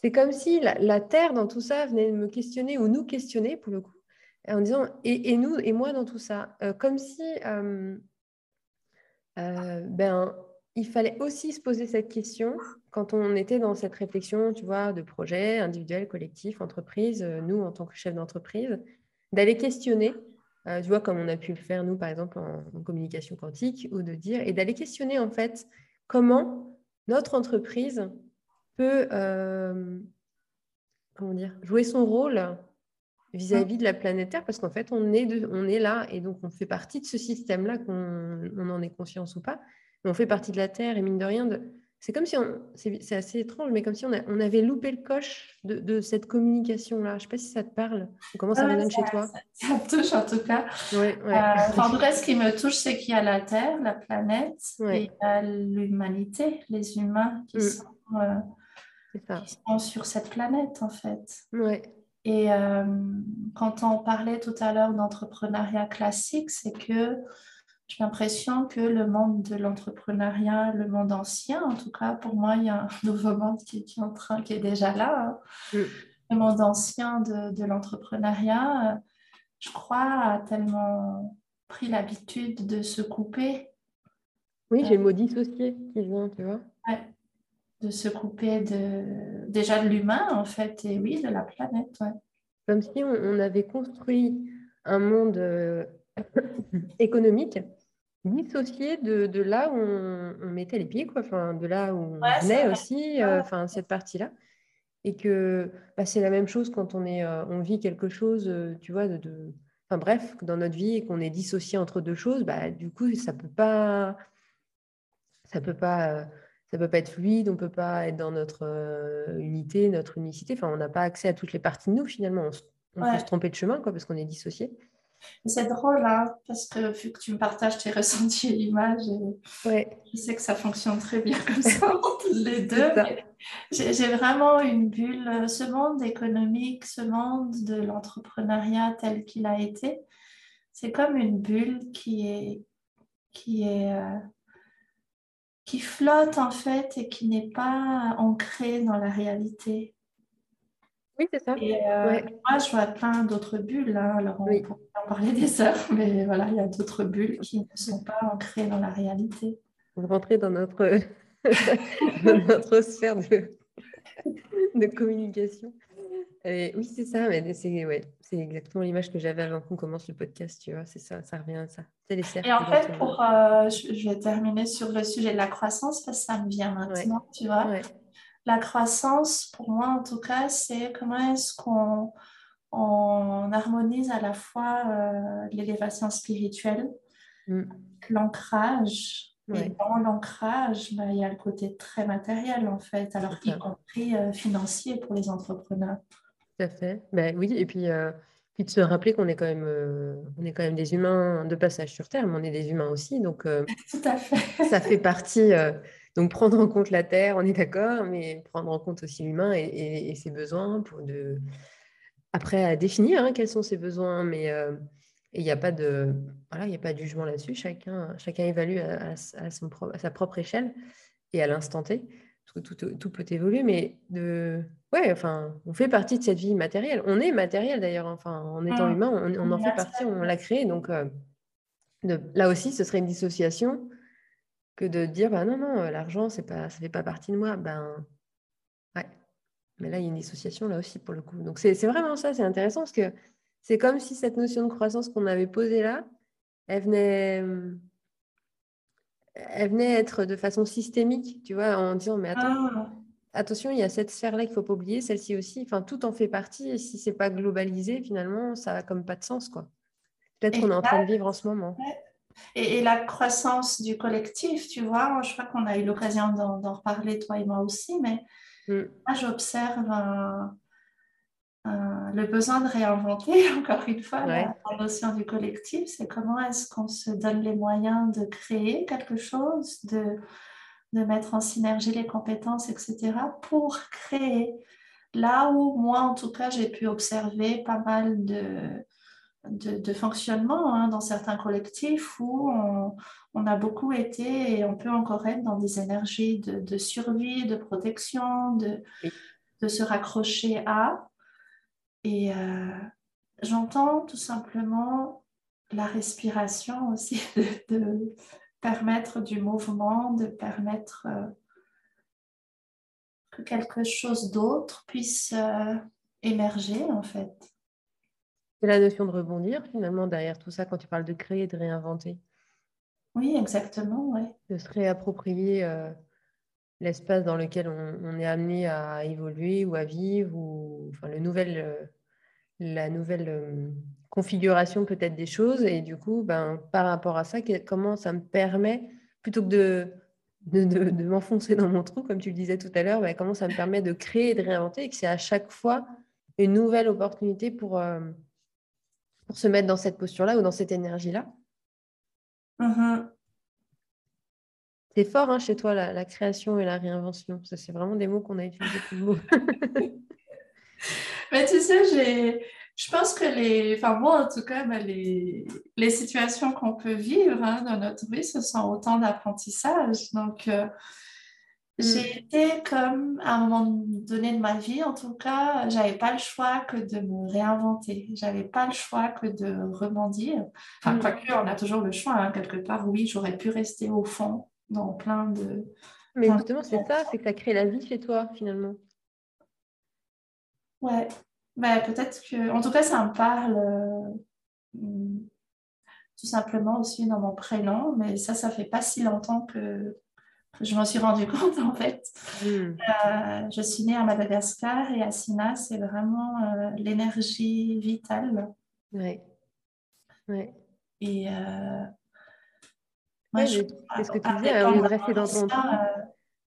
C: c'est comme si la, terre dans tout ça venait me questionner ou nous questionner pour le coup en disant et, nous et moi dans tout ça euh, comme si euh, ben il fallait aussi se poser cette question quand on était dans cette réflexion, tu vois, de projet individuel, collectif, entreprise, euh, nous en tant que chef d'entreprise, d'aller questionner, euh, tu comme on a pu le faire nous, par exemple, en, communication quantique, ou de dire, et d'aller questionner en fait comment notre entreprise peut, euh, jouer son rôle vis-à-vis de la planète Terre, parce qu'en fait, on est, on là, et donc on fait partie de ce système-là, qu'on en ait conscience ou pas on fait partie de la Terre et mine de rien, c'est comme si on, c'est assez étrange, mais comme si on, on avait loupé le coche de, cette communication-là. Je ne sais pas si ça te parle, comment ça résonne chez toi.
B: Ça, me touche en tout cas. Euh, en tout cas, ce qui me touche, c'est qu'il y a la Terre, la planète, et l'humanité, les humains qui, mm. sont, euh, qui, sont, sur cette planète en fait.
C: Ouais.
B: Et euh, quand on parlait tout à l'heure d'entrepreneuriat classique, c'est que j'ai l'impression que le monde de l'entrepreneuriat, le monde ancien, en tout cas, pour moi, il y a un nouveau monde qui, est, en train, qui est déjà là. Hein. Mm. Le monde ancien de, de l'entrepreneuriat, euh, je crois, a tellement pris l'habitude de se couper.
C: Oui, j'ai le mot dissocié qui vient, tu vois.
B: de se couper de, déjà de l'humain, en fait, et oui, de la planète. Ouais.
C: Comme si on, avait construit un monde euh, économique dissocié de, de, là où on, mettait les pieds, quoi. Enfin, de là où on venait aussi, euh, enfin, cette partie-là. Et que bah, c'est la même chose quand on, est, euh, on vit quelque chose, euh, tu vois, de, Enfin, bref, dans notre vie et qu'on est dissocié entre deux choses, bah, du coup, ça peut pas... Ça peut pas... ça peut pas être fluide, on peut pas être dans notre unité, notre unicité. Enfin, on n'a pas accès à toutes les parties de nous, finalement. On, peut se tromper de chemin, quoi, parce qu'on est dissocié.
B: C'est drôle, hein, parce que vu que tu me partages tes ressentis et l'image, je sais que ça fonctionne très bien comme ça entre les deux. J'ai vraiment une bulle, ce monde économique, ce monde de l'entrepreneuriat tel qu'il a été, c'est comme une bulle qui est, qui est, euh, qui flotte en fait et qui n'est pas ancrée dans la réalité.
C: Oui, c'est ça.
B: Euh, moi, je vois plein d'autres bulles. Hein. Alors, on pourrait en parler des heures, mais voilà, il y a d'autres bulles qui ne sont pas ancrées dans la réalité.
C: On rentrer dans notre, notre sphère de, de communication. oui, c'est ça, mais c'est ouais, exactement l'image que j'avais avant qu'on commence le podcast, tu vois, c'est ça, ça revient à ça.
B: Les Et en fait, pour, euh, je, vais terminer sur le sujet de la croissance parce que ça me vient maintenant, tu vois la croissance, pour moi en tout cas, c'est comment est-ce qu'on on harmonise à la fois euh, l'élévation spirituelle, mm. l'ancrage. Et dans l'ancrage, bah, il y a le côté très matériel en fait, alors y compris euh, financier pour les entrepreneurs.
C: Tout à fait. Ben, oui, et puis, euh, puis de se rappeler qu'on est, quand même, on est quand même des humains de passage sur Terre, mais on est des humains aussi. Donc,
B: Tout à fait.
C: ça fait partie donc prendre en compte la terre, on est d'accord, mais prendre en compte aussi l'humain et, ses besoins pour de... Après, à définir hein, quels sont ses besoins, mais euh, il n'y a pas de voilà, il a pas de jugement là-dessus. Chacun, chacun évalue à, son à, sa propre échelle et à l'instant T, parce que tout, tout, peut évoluer, mais de ouais, enfin, on fait partie de cette vie matérielle. On est matériel d'ailleurs, enfin, en étant mmh. humain, on, en fait partie, on l'a créé, donc euh, de, là aussi, ce serait une dissociation que de dire bah non, non, euh, l'argent, c'est pas, ça ne fait pas partie de moi. Ben, ouais. Mais là, il y a une dissociation là aussi pour le coup. Donc, c'est vraiment ça, c'est intéressant parce que c'est comme si cette notion de croissance qu'on avait posée là, elle venait, elle venait être de façon systémique, tu vois, en disant mais attends, ah. attention, il y a cette sphère-là qu'il ne faut pas oublier, celle-ci aussi. Enfin, tout en fait partie. Et si c'est pas globalisé, finalement, ça n'a comme pas de sens, quoi. Peut-être qu'on est en train de vivre en ce moment.
B: Et, la croissance du collectif, tu vois, je crois qu'on a eu l'occasion d'en reparler, toi et moi aussi, mais mm. moi, j'observe le besoin de réinventer, encore une fois, la, notion du collectif, c'est comment est-ce qu'on se donne les moyens de créer quelque chose, de, de mettre en synergie les compétences, etc., pour créer. Là où moi, en tout cas, j'ai pu observer pas mal de, de, fonctionnement hein, dans certains collectifs où on, a beaucoup été et on peut encore être dans des énergies de, survie, de protection, de, de se raccrocher à. Et euh, j'entends tout simplement la respiration aussi, de, permettre du mouvement, de permettre euh, que quelque chose d'autre puisse euh, émerger en fait.
C: C'est la notion de rebondir finalement derrière tout ça quand tu parles de créer et de réinventer.
B: Oui, exactement, ouais.
C: De se réapproprier euh, l'espace dans lequel on, est amené à évoluer ou à vivre, ou enfin, le nouvel, euh, la nouvelle euh, configuration peut-être des choses. Et du coup, ben, par rapport à ça, comment ça me permet, plutôt que de, de, m'enfoncer dans mon trou, comme tu le disais tout à l'heure, ben, comment ça me permet de créer et de réinventer et que c'est à chaque fois une nouvelle opportunité pour pour se mettre dans cette posture-là ou dans cette énergie-là.
B: Mm-hmm.
C: C'est fort hein, chez toi, la, création et la réinvention. Ça, c'est vraiment des mots qu'on a utilisés pour le mot.
B: Mais tu sais, je pense que les, enfin moi en tout cas, ben, les, les situations qu'on peut vivre hein, dans notre vie, ce sont autant d'apprentissage. Donc, euh. J'ai été comme, à un moment donné de ma vie, en tout cas, j'avais pas le choix que de me réinventer. J'avais pas le choix que de rebondir. Enfin, mm. quoique, on a toujours le choix, hein, quelque part. Oui, j'aurais pu rester au fond dans plein de.
C: Mais justement, c'est ça, c'est que tu as créé la vie chez toi, finalement.
B: Ouais. Ben, peut-être que. En tout cas, ça me parle. Euh, tout simplement aussi dans mon prénom, mais ça, ça fait pas si longtemps que je m'en suis rendu compte en fait. Hmm. Euh, je suis née à Madagascar et Assina, c'est vraiment euh, l'énergie vitale.
C: Oui.
B: Ouais. Et
C: euh, ce que tu disais, on rester dans ton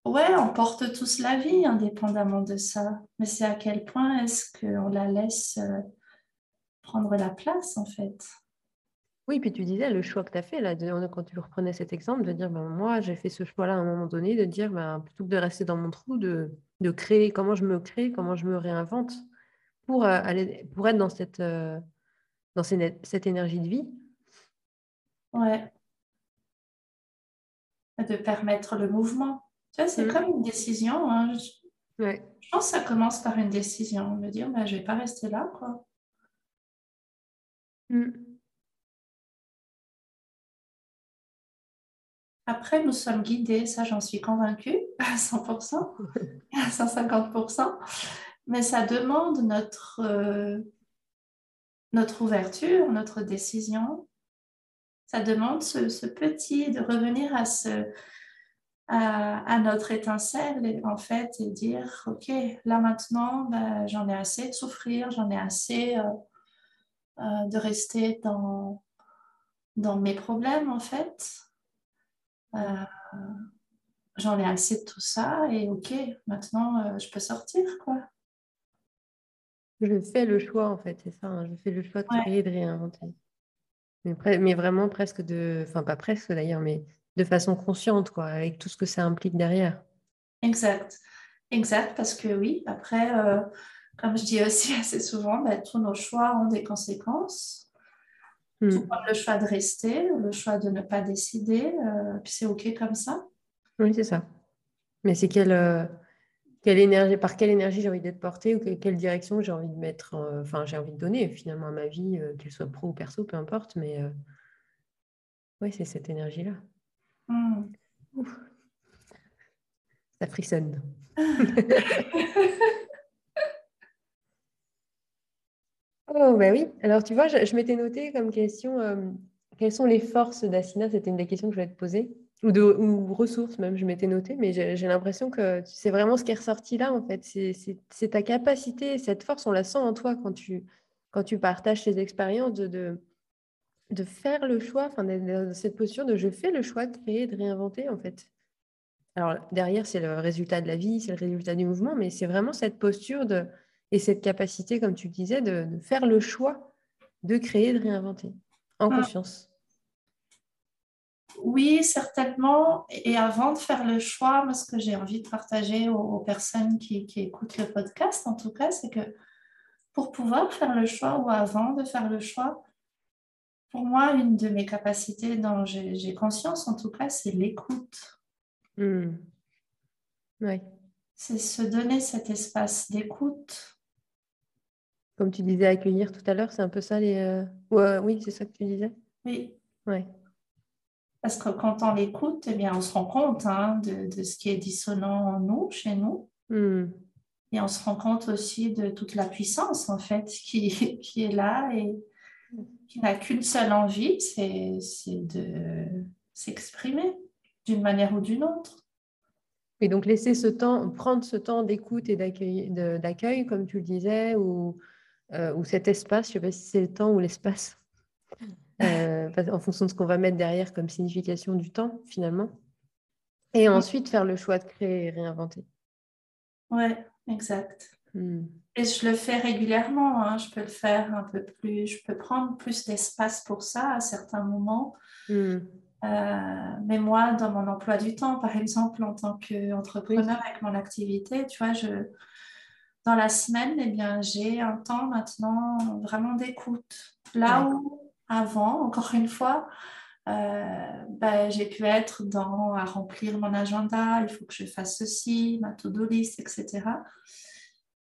B: Ouais, on porte tous la vie indépendamment de ça. Mais c'est à quel point est-ce qu'on la laisse prendre la place en fait?
C: Oui, puis tu disais le choix que tu as fait, là, quand tu reprenais cet exemple, de dire, ben, moi, j'ai fait ce choix-là à un moment donné, de dire, ben, plutôt que de rester dans mon trou, de, de créer, comment je me crée, comment je me réinvente pour, euh, aller, pour être dans cette, euh, dans cette énergie de vie.
B: Ouais. De permettre le mouvement. Tu vois, c'est mm. comme une décision. Hein. Je... Ouais. je pense que ça commence par une décision, de dire, ben, je ne vais pas rester là, quoi. Mm. Après, nous sommes guidés, ça j'en suis convaincue, à 100%, à 150%, mais ça demande notre, euh, notre ouverture, notre décision. Ça demande ce, petit, de revenir à, à, notre étincelle, en fait, et dire, OK, là maintenant, ben, j'en ai assez de souffrir, j'en ai assez euh, euh, de rester dans, dans mes problèmes, en fait. Euh, j'en ai assez de tout ça et ok, maintenant euh, je peux sortir quoi.
C: Je fais le choix en fait, c'est ça. Hein. Je fais le choix de créer, de réinventer. Mais, mais, vraiment presque de, enfin pas presque d'ailleurs, mais de façon consciente quoi, avec tout ce que ça implique derrière.
B: Exact, exact, parce que oui, après, euh, comme je dis aussi assez souvent, bah, tous nos choix ont des conséquences. Hmm. le choix de rester, le choix de ne pas décider, euh, puis c'est OK comme ça?
C: Oui, c'est ça. Mais c'est quelle, euh, quelle énergie, par quelle énergie j'ai envie d'être portée ou quelle, direction j'ai envie de mettre, enfin, j'ai envie de donner finalement à ma vie, euh, qu'elle soit pro ou perso, peu importe, mais oui, c'est cette énergie-là. Hmm. Ça frissonne. Oh, bah oui. Alors, tu vois, je, m'étais noté comme question euh, quelles sont les forces d'Asina? C'était une des questions que je voulais te poser. Ou, de, ou ressources, même, je m'étais noté, mais j'ai l'impression que c'est vraiment ce qui est ressorti là, en fait. C'est ta capacité, cette force, on la sent en toi quand tu, quand tu partages tes expériences de, de, faire le choix, enfin, dans cette posture de je fais le choix de créer, de réinventer, en fait. Alors, derrière, c'est le résultat de la vie, c'est le résultat du mouvement, mais c'est vraiment cette posture de et cette capacité, comme tu disais, de, faire le choix de créer, de réinventer en ah. conscience.
B: Oui, certainement. Et avant de faire le choix, moi, ce que j'ai envie de partager aux, personnes qui, écoutent le podcast, en tout cas, c'est que pour pouvoir faire le choix ou avant de faire le choix, pour moi, une de mes capacités dont j'ai conscience, en tout cas, c'est l'écoute.
C: Hmm.
B: C'est se donner cet espace d'écoute
C: comme tu disais, accueillir tout à l'heure, c'est un peu ça les. Euh, oui, c'est ça que tu disais.
B: Oui.
C: Ouais.
B: Parce que quand on l'écoute, eh bien, on se rend compte hein, de, ce qui est dissonant en nous, chez nous.
C: Hmm.
B: Et on se rend compte aussi de toute la puissance, en fait, qui, qui est là et qui n'a qu'une seule envie, c'est de s'exprimer d'une manière ou d'une autre.
C: Et donc laisser ce temps, prendre ce temps d'écoute et d'accueil, comme tu le disais, ou euh, ou cet espace, je ne sais pas si c'est le temps ou l'espace, euh, en fonction de ce qu'on va mettre derrière comme signification du temps, finalement. Et ensuite, faire le choix de créer et réinventer.
B: Oui, exact. Hmm. Et je le fais régulièrement. Hein. Je peux le faire un peu plus. Je peux prendre plus d'espace pour ça à certains moments.
C: Hmm.
B: Euh, mais moi, dans mon emploi du temps, par exemple, en tant qu'entrepreneur avec mon activité, tu vois, je, dans la semaine, eh bien, j'ai un temps maintenant vraiment d'écoute. Là où avant, encore une fois, euh, ben, j'ai pu être dans à remplir mon agenda, il faut que je fasse ceci, ma to-do list, etc.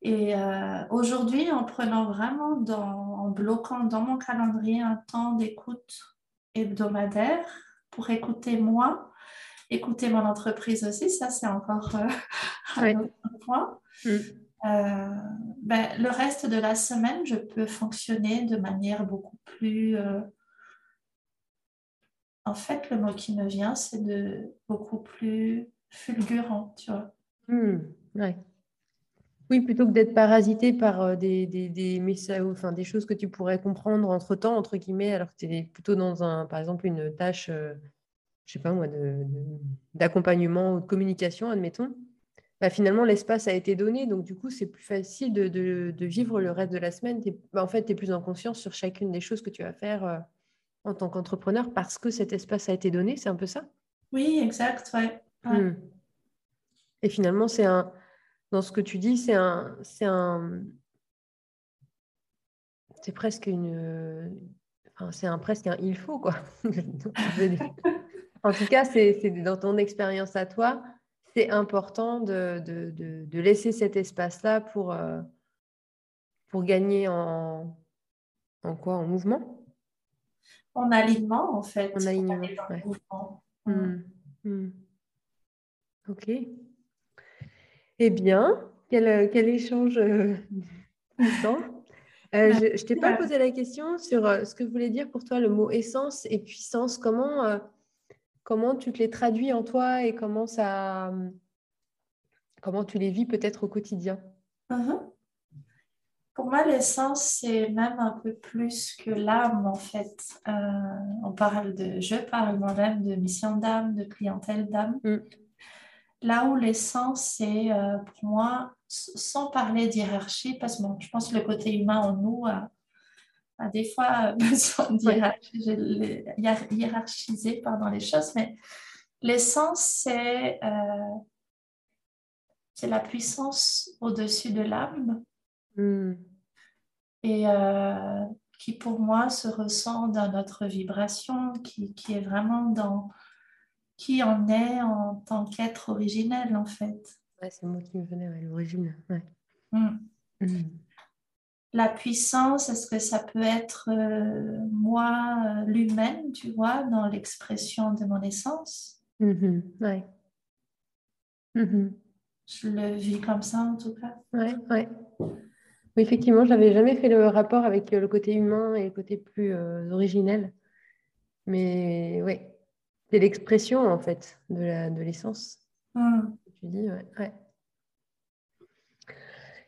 B: Et euh, aujourd'hui, en prenant vraiment, dans, en bloquant dans mon calendrier un temps d'écoute hebdomadaire pour écouter moi, écouter mon entreprise aussi, ça c'est encore euh, un autre point. Mm. Euh, ben, le reste de la semaine, je peux fonctionner de manière beaucoup plus... Euh, en fait, le mot qui me vient, c'est de beaucoup plus fulgurant, tu vois.
C: Hmm, oui, plutôt que d'être parasité par euh, des, des, des, messages, enfin, des choses que tu pourrais comprendre entre-temps, entre guillemets, alors que tu es plutôt dans, un, par exemple, une tâche, je sais pas moi, d'accompagnement ou de communication, admettons. Bah, finalement, l'espace a été donné. Donc, du coup, c'est plus facile de, vivre le reste de la semaine. Bah, en fait, tu es plus en conscience sur chacune des choses que tu vas faire euh, en tant qu'entrepreneur parce que cet espace a été donné, c'est un peu ça?
B: Oui, exact, ouais. Hmm.
C: Et finalement, c'est un, dans ce que tu dis, c'est un, c'est un, c'est presque une, enfin, c'est un presque un il faut quoi. en tout cas, c'est, dans ton expérience à toi, c'est important de, de, de, laisser cet espace-là pour, euh, pour gagner en, en quoi En mouvement?
B: En alignement, en fait.
C: En alignement, hmm. Hmm. Ok. Eh bien, quel, quel échange euh, euh, je ne t'ai pas posé la question sur euh, ce que voulait dire pour toi le mot essence et puissance. Comment, comment tu te les traduis en toi et comment, ça, comment tu les vis peut-être au quotidien?
B: Uh-huh. Pour moi, l'essence, c'est même un peu plus que l'âme, en fait. on parle de, je parle moi-même de mission d'âme, de clientèle d'âme. Mm. Là où l'essence, c'est euh, pour moi, sans parler d'hierarchie, parce que je pense que le côté humain en nous a, des fois besoin de hiérarchiser pardon, les choses, mais l'essence, c'est euh, c'est la puissance au-dessus de l'âme. Hmm. Et euh, qui pour moi se ressent dans notre vibration, qui, qui est vraiment dans qui en est en tant qu'être originel, en fait.
C: c'est le mot qui me venait à l'origine.
B: Mm. Mm. La puissance, est-ce que ça peut être euh, moi, euh, l'humaine, tu vois, dans l'expression de mon essence?
C: Mm-hmm. ouais. Mm-hmm.
B: Je le vis comme ça, en tout cas.
C: Ouais, ouais. Oui, effectivement, je n'avais jamais fait le rapport avec le côté humain et le côté plus euh, originel. Mais oui, c'est l'expression, en fait, de l'essence.
B: Hmm.
C: Tu dis, ouais.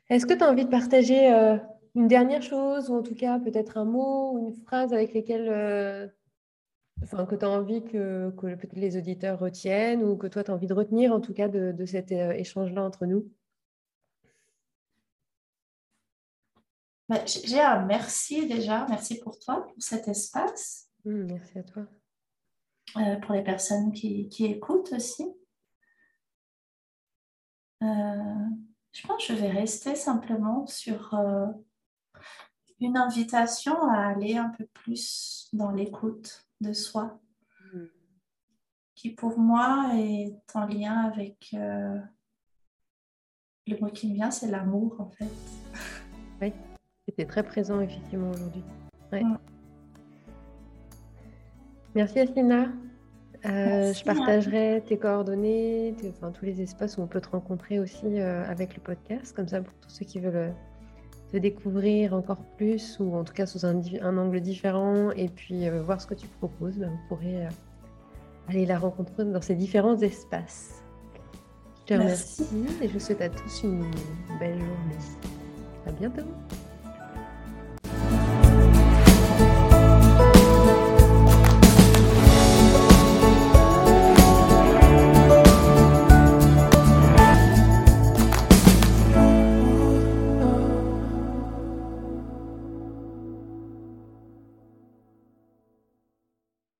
C: Est-ce que tu as envie de partager euh, une dernière chose, ou en tout cas peut-être un mot ou une phrase avec lesquelles, euh, enfin, que tu as envie que, que peut-être les auditeurs retiennent, ou que toi tu as envie de retenir, en tout cas, de, cet euh, échange-là entre nous?
B: Bah, J'ai un merci déjà, merci pour toi, pour cet espace.
C: Hmm, merci à toi.
B: Euh, pour les personnes qui, écoutent aussi. Euh, je pense que je vais rester simplement sur une invitation à aller un peu plus dans l'écoute de soi, hmm. qui pour moi est en lien avec le mot qui me vient, c'est l'amour en fait.
C: Oui, c'était très présent effectivement aujourd'hui. Hmm. Merci Asina. Euh, je partagerai tes coordonnées, enfin, tous les espaces où on peut te rencontrer aussi euh, avec le podcast, comme ça pour tous ceux qui veulent euh, te découvrir encore plus ou en tout cas sous un, angle différent et puis voir ce que tu proposes, ben, vous pourrez aller la rencontrer dans ces différents espaces. Je te remercie et je vous souhaite à tous une belle journée. À bientôt.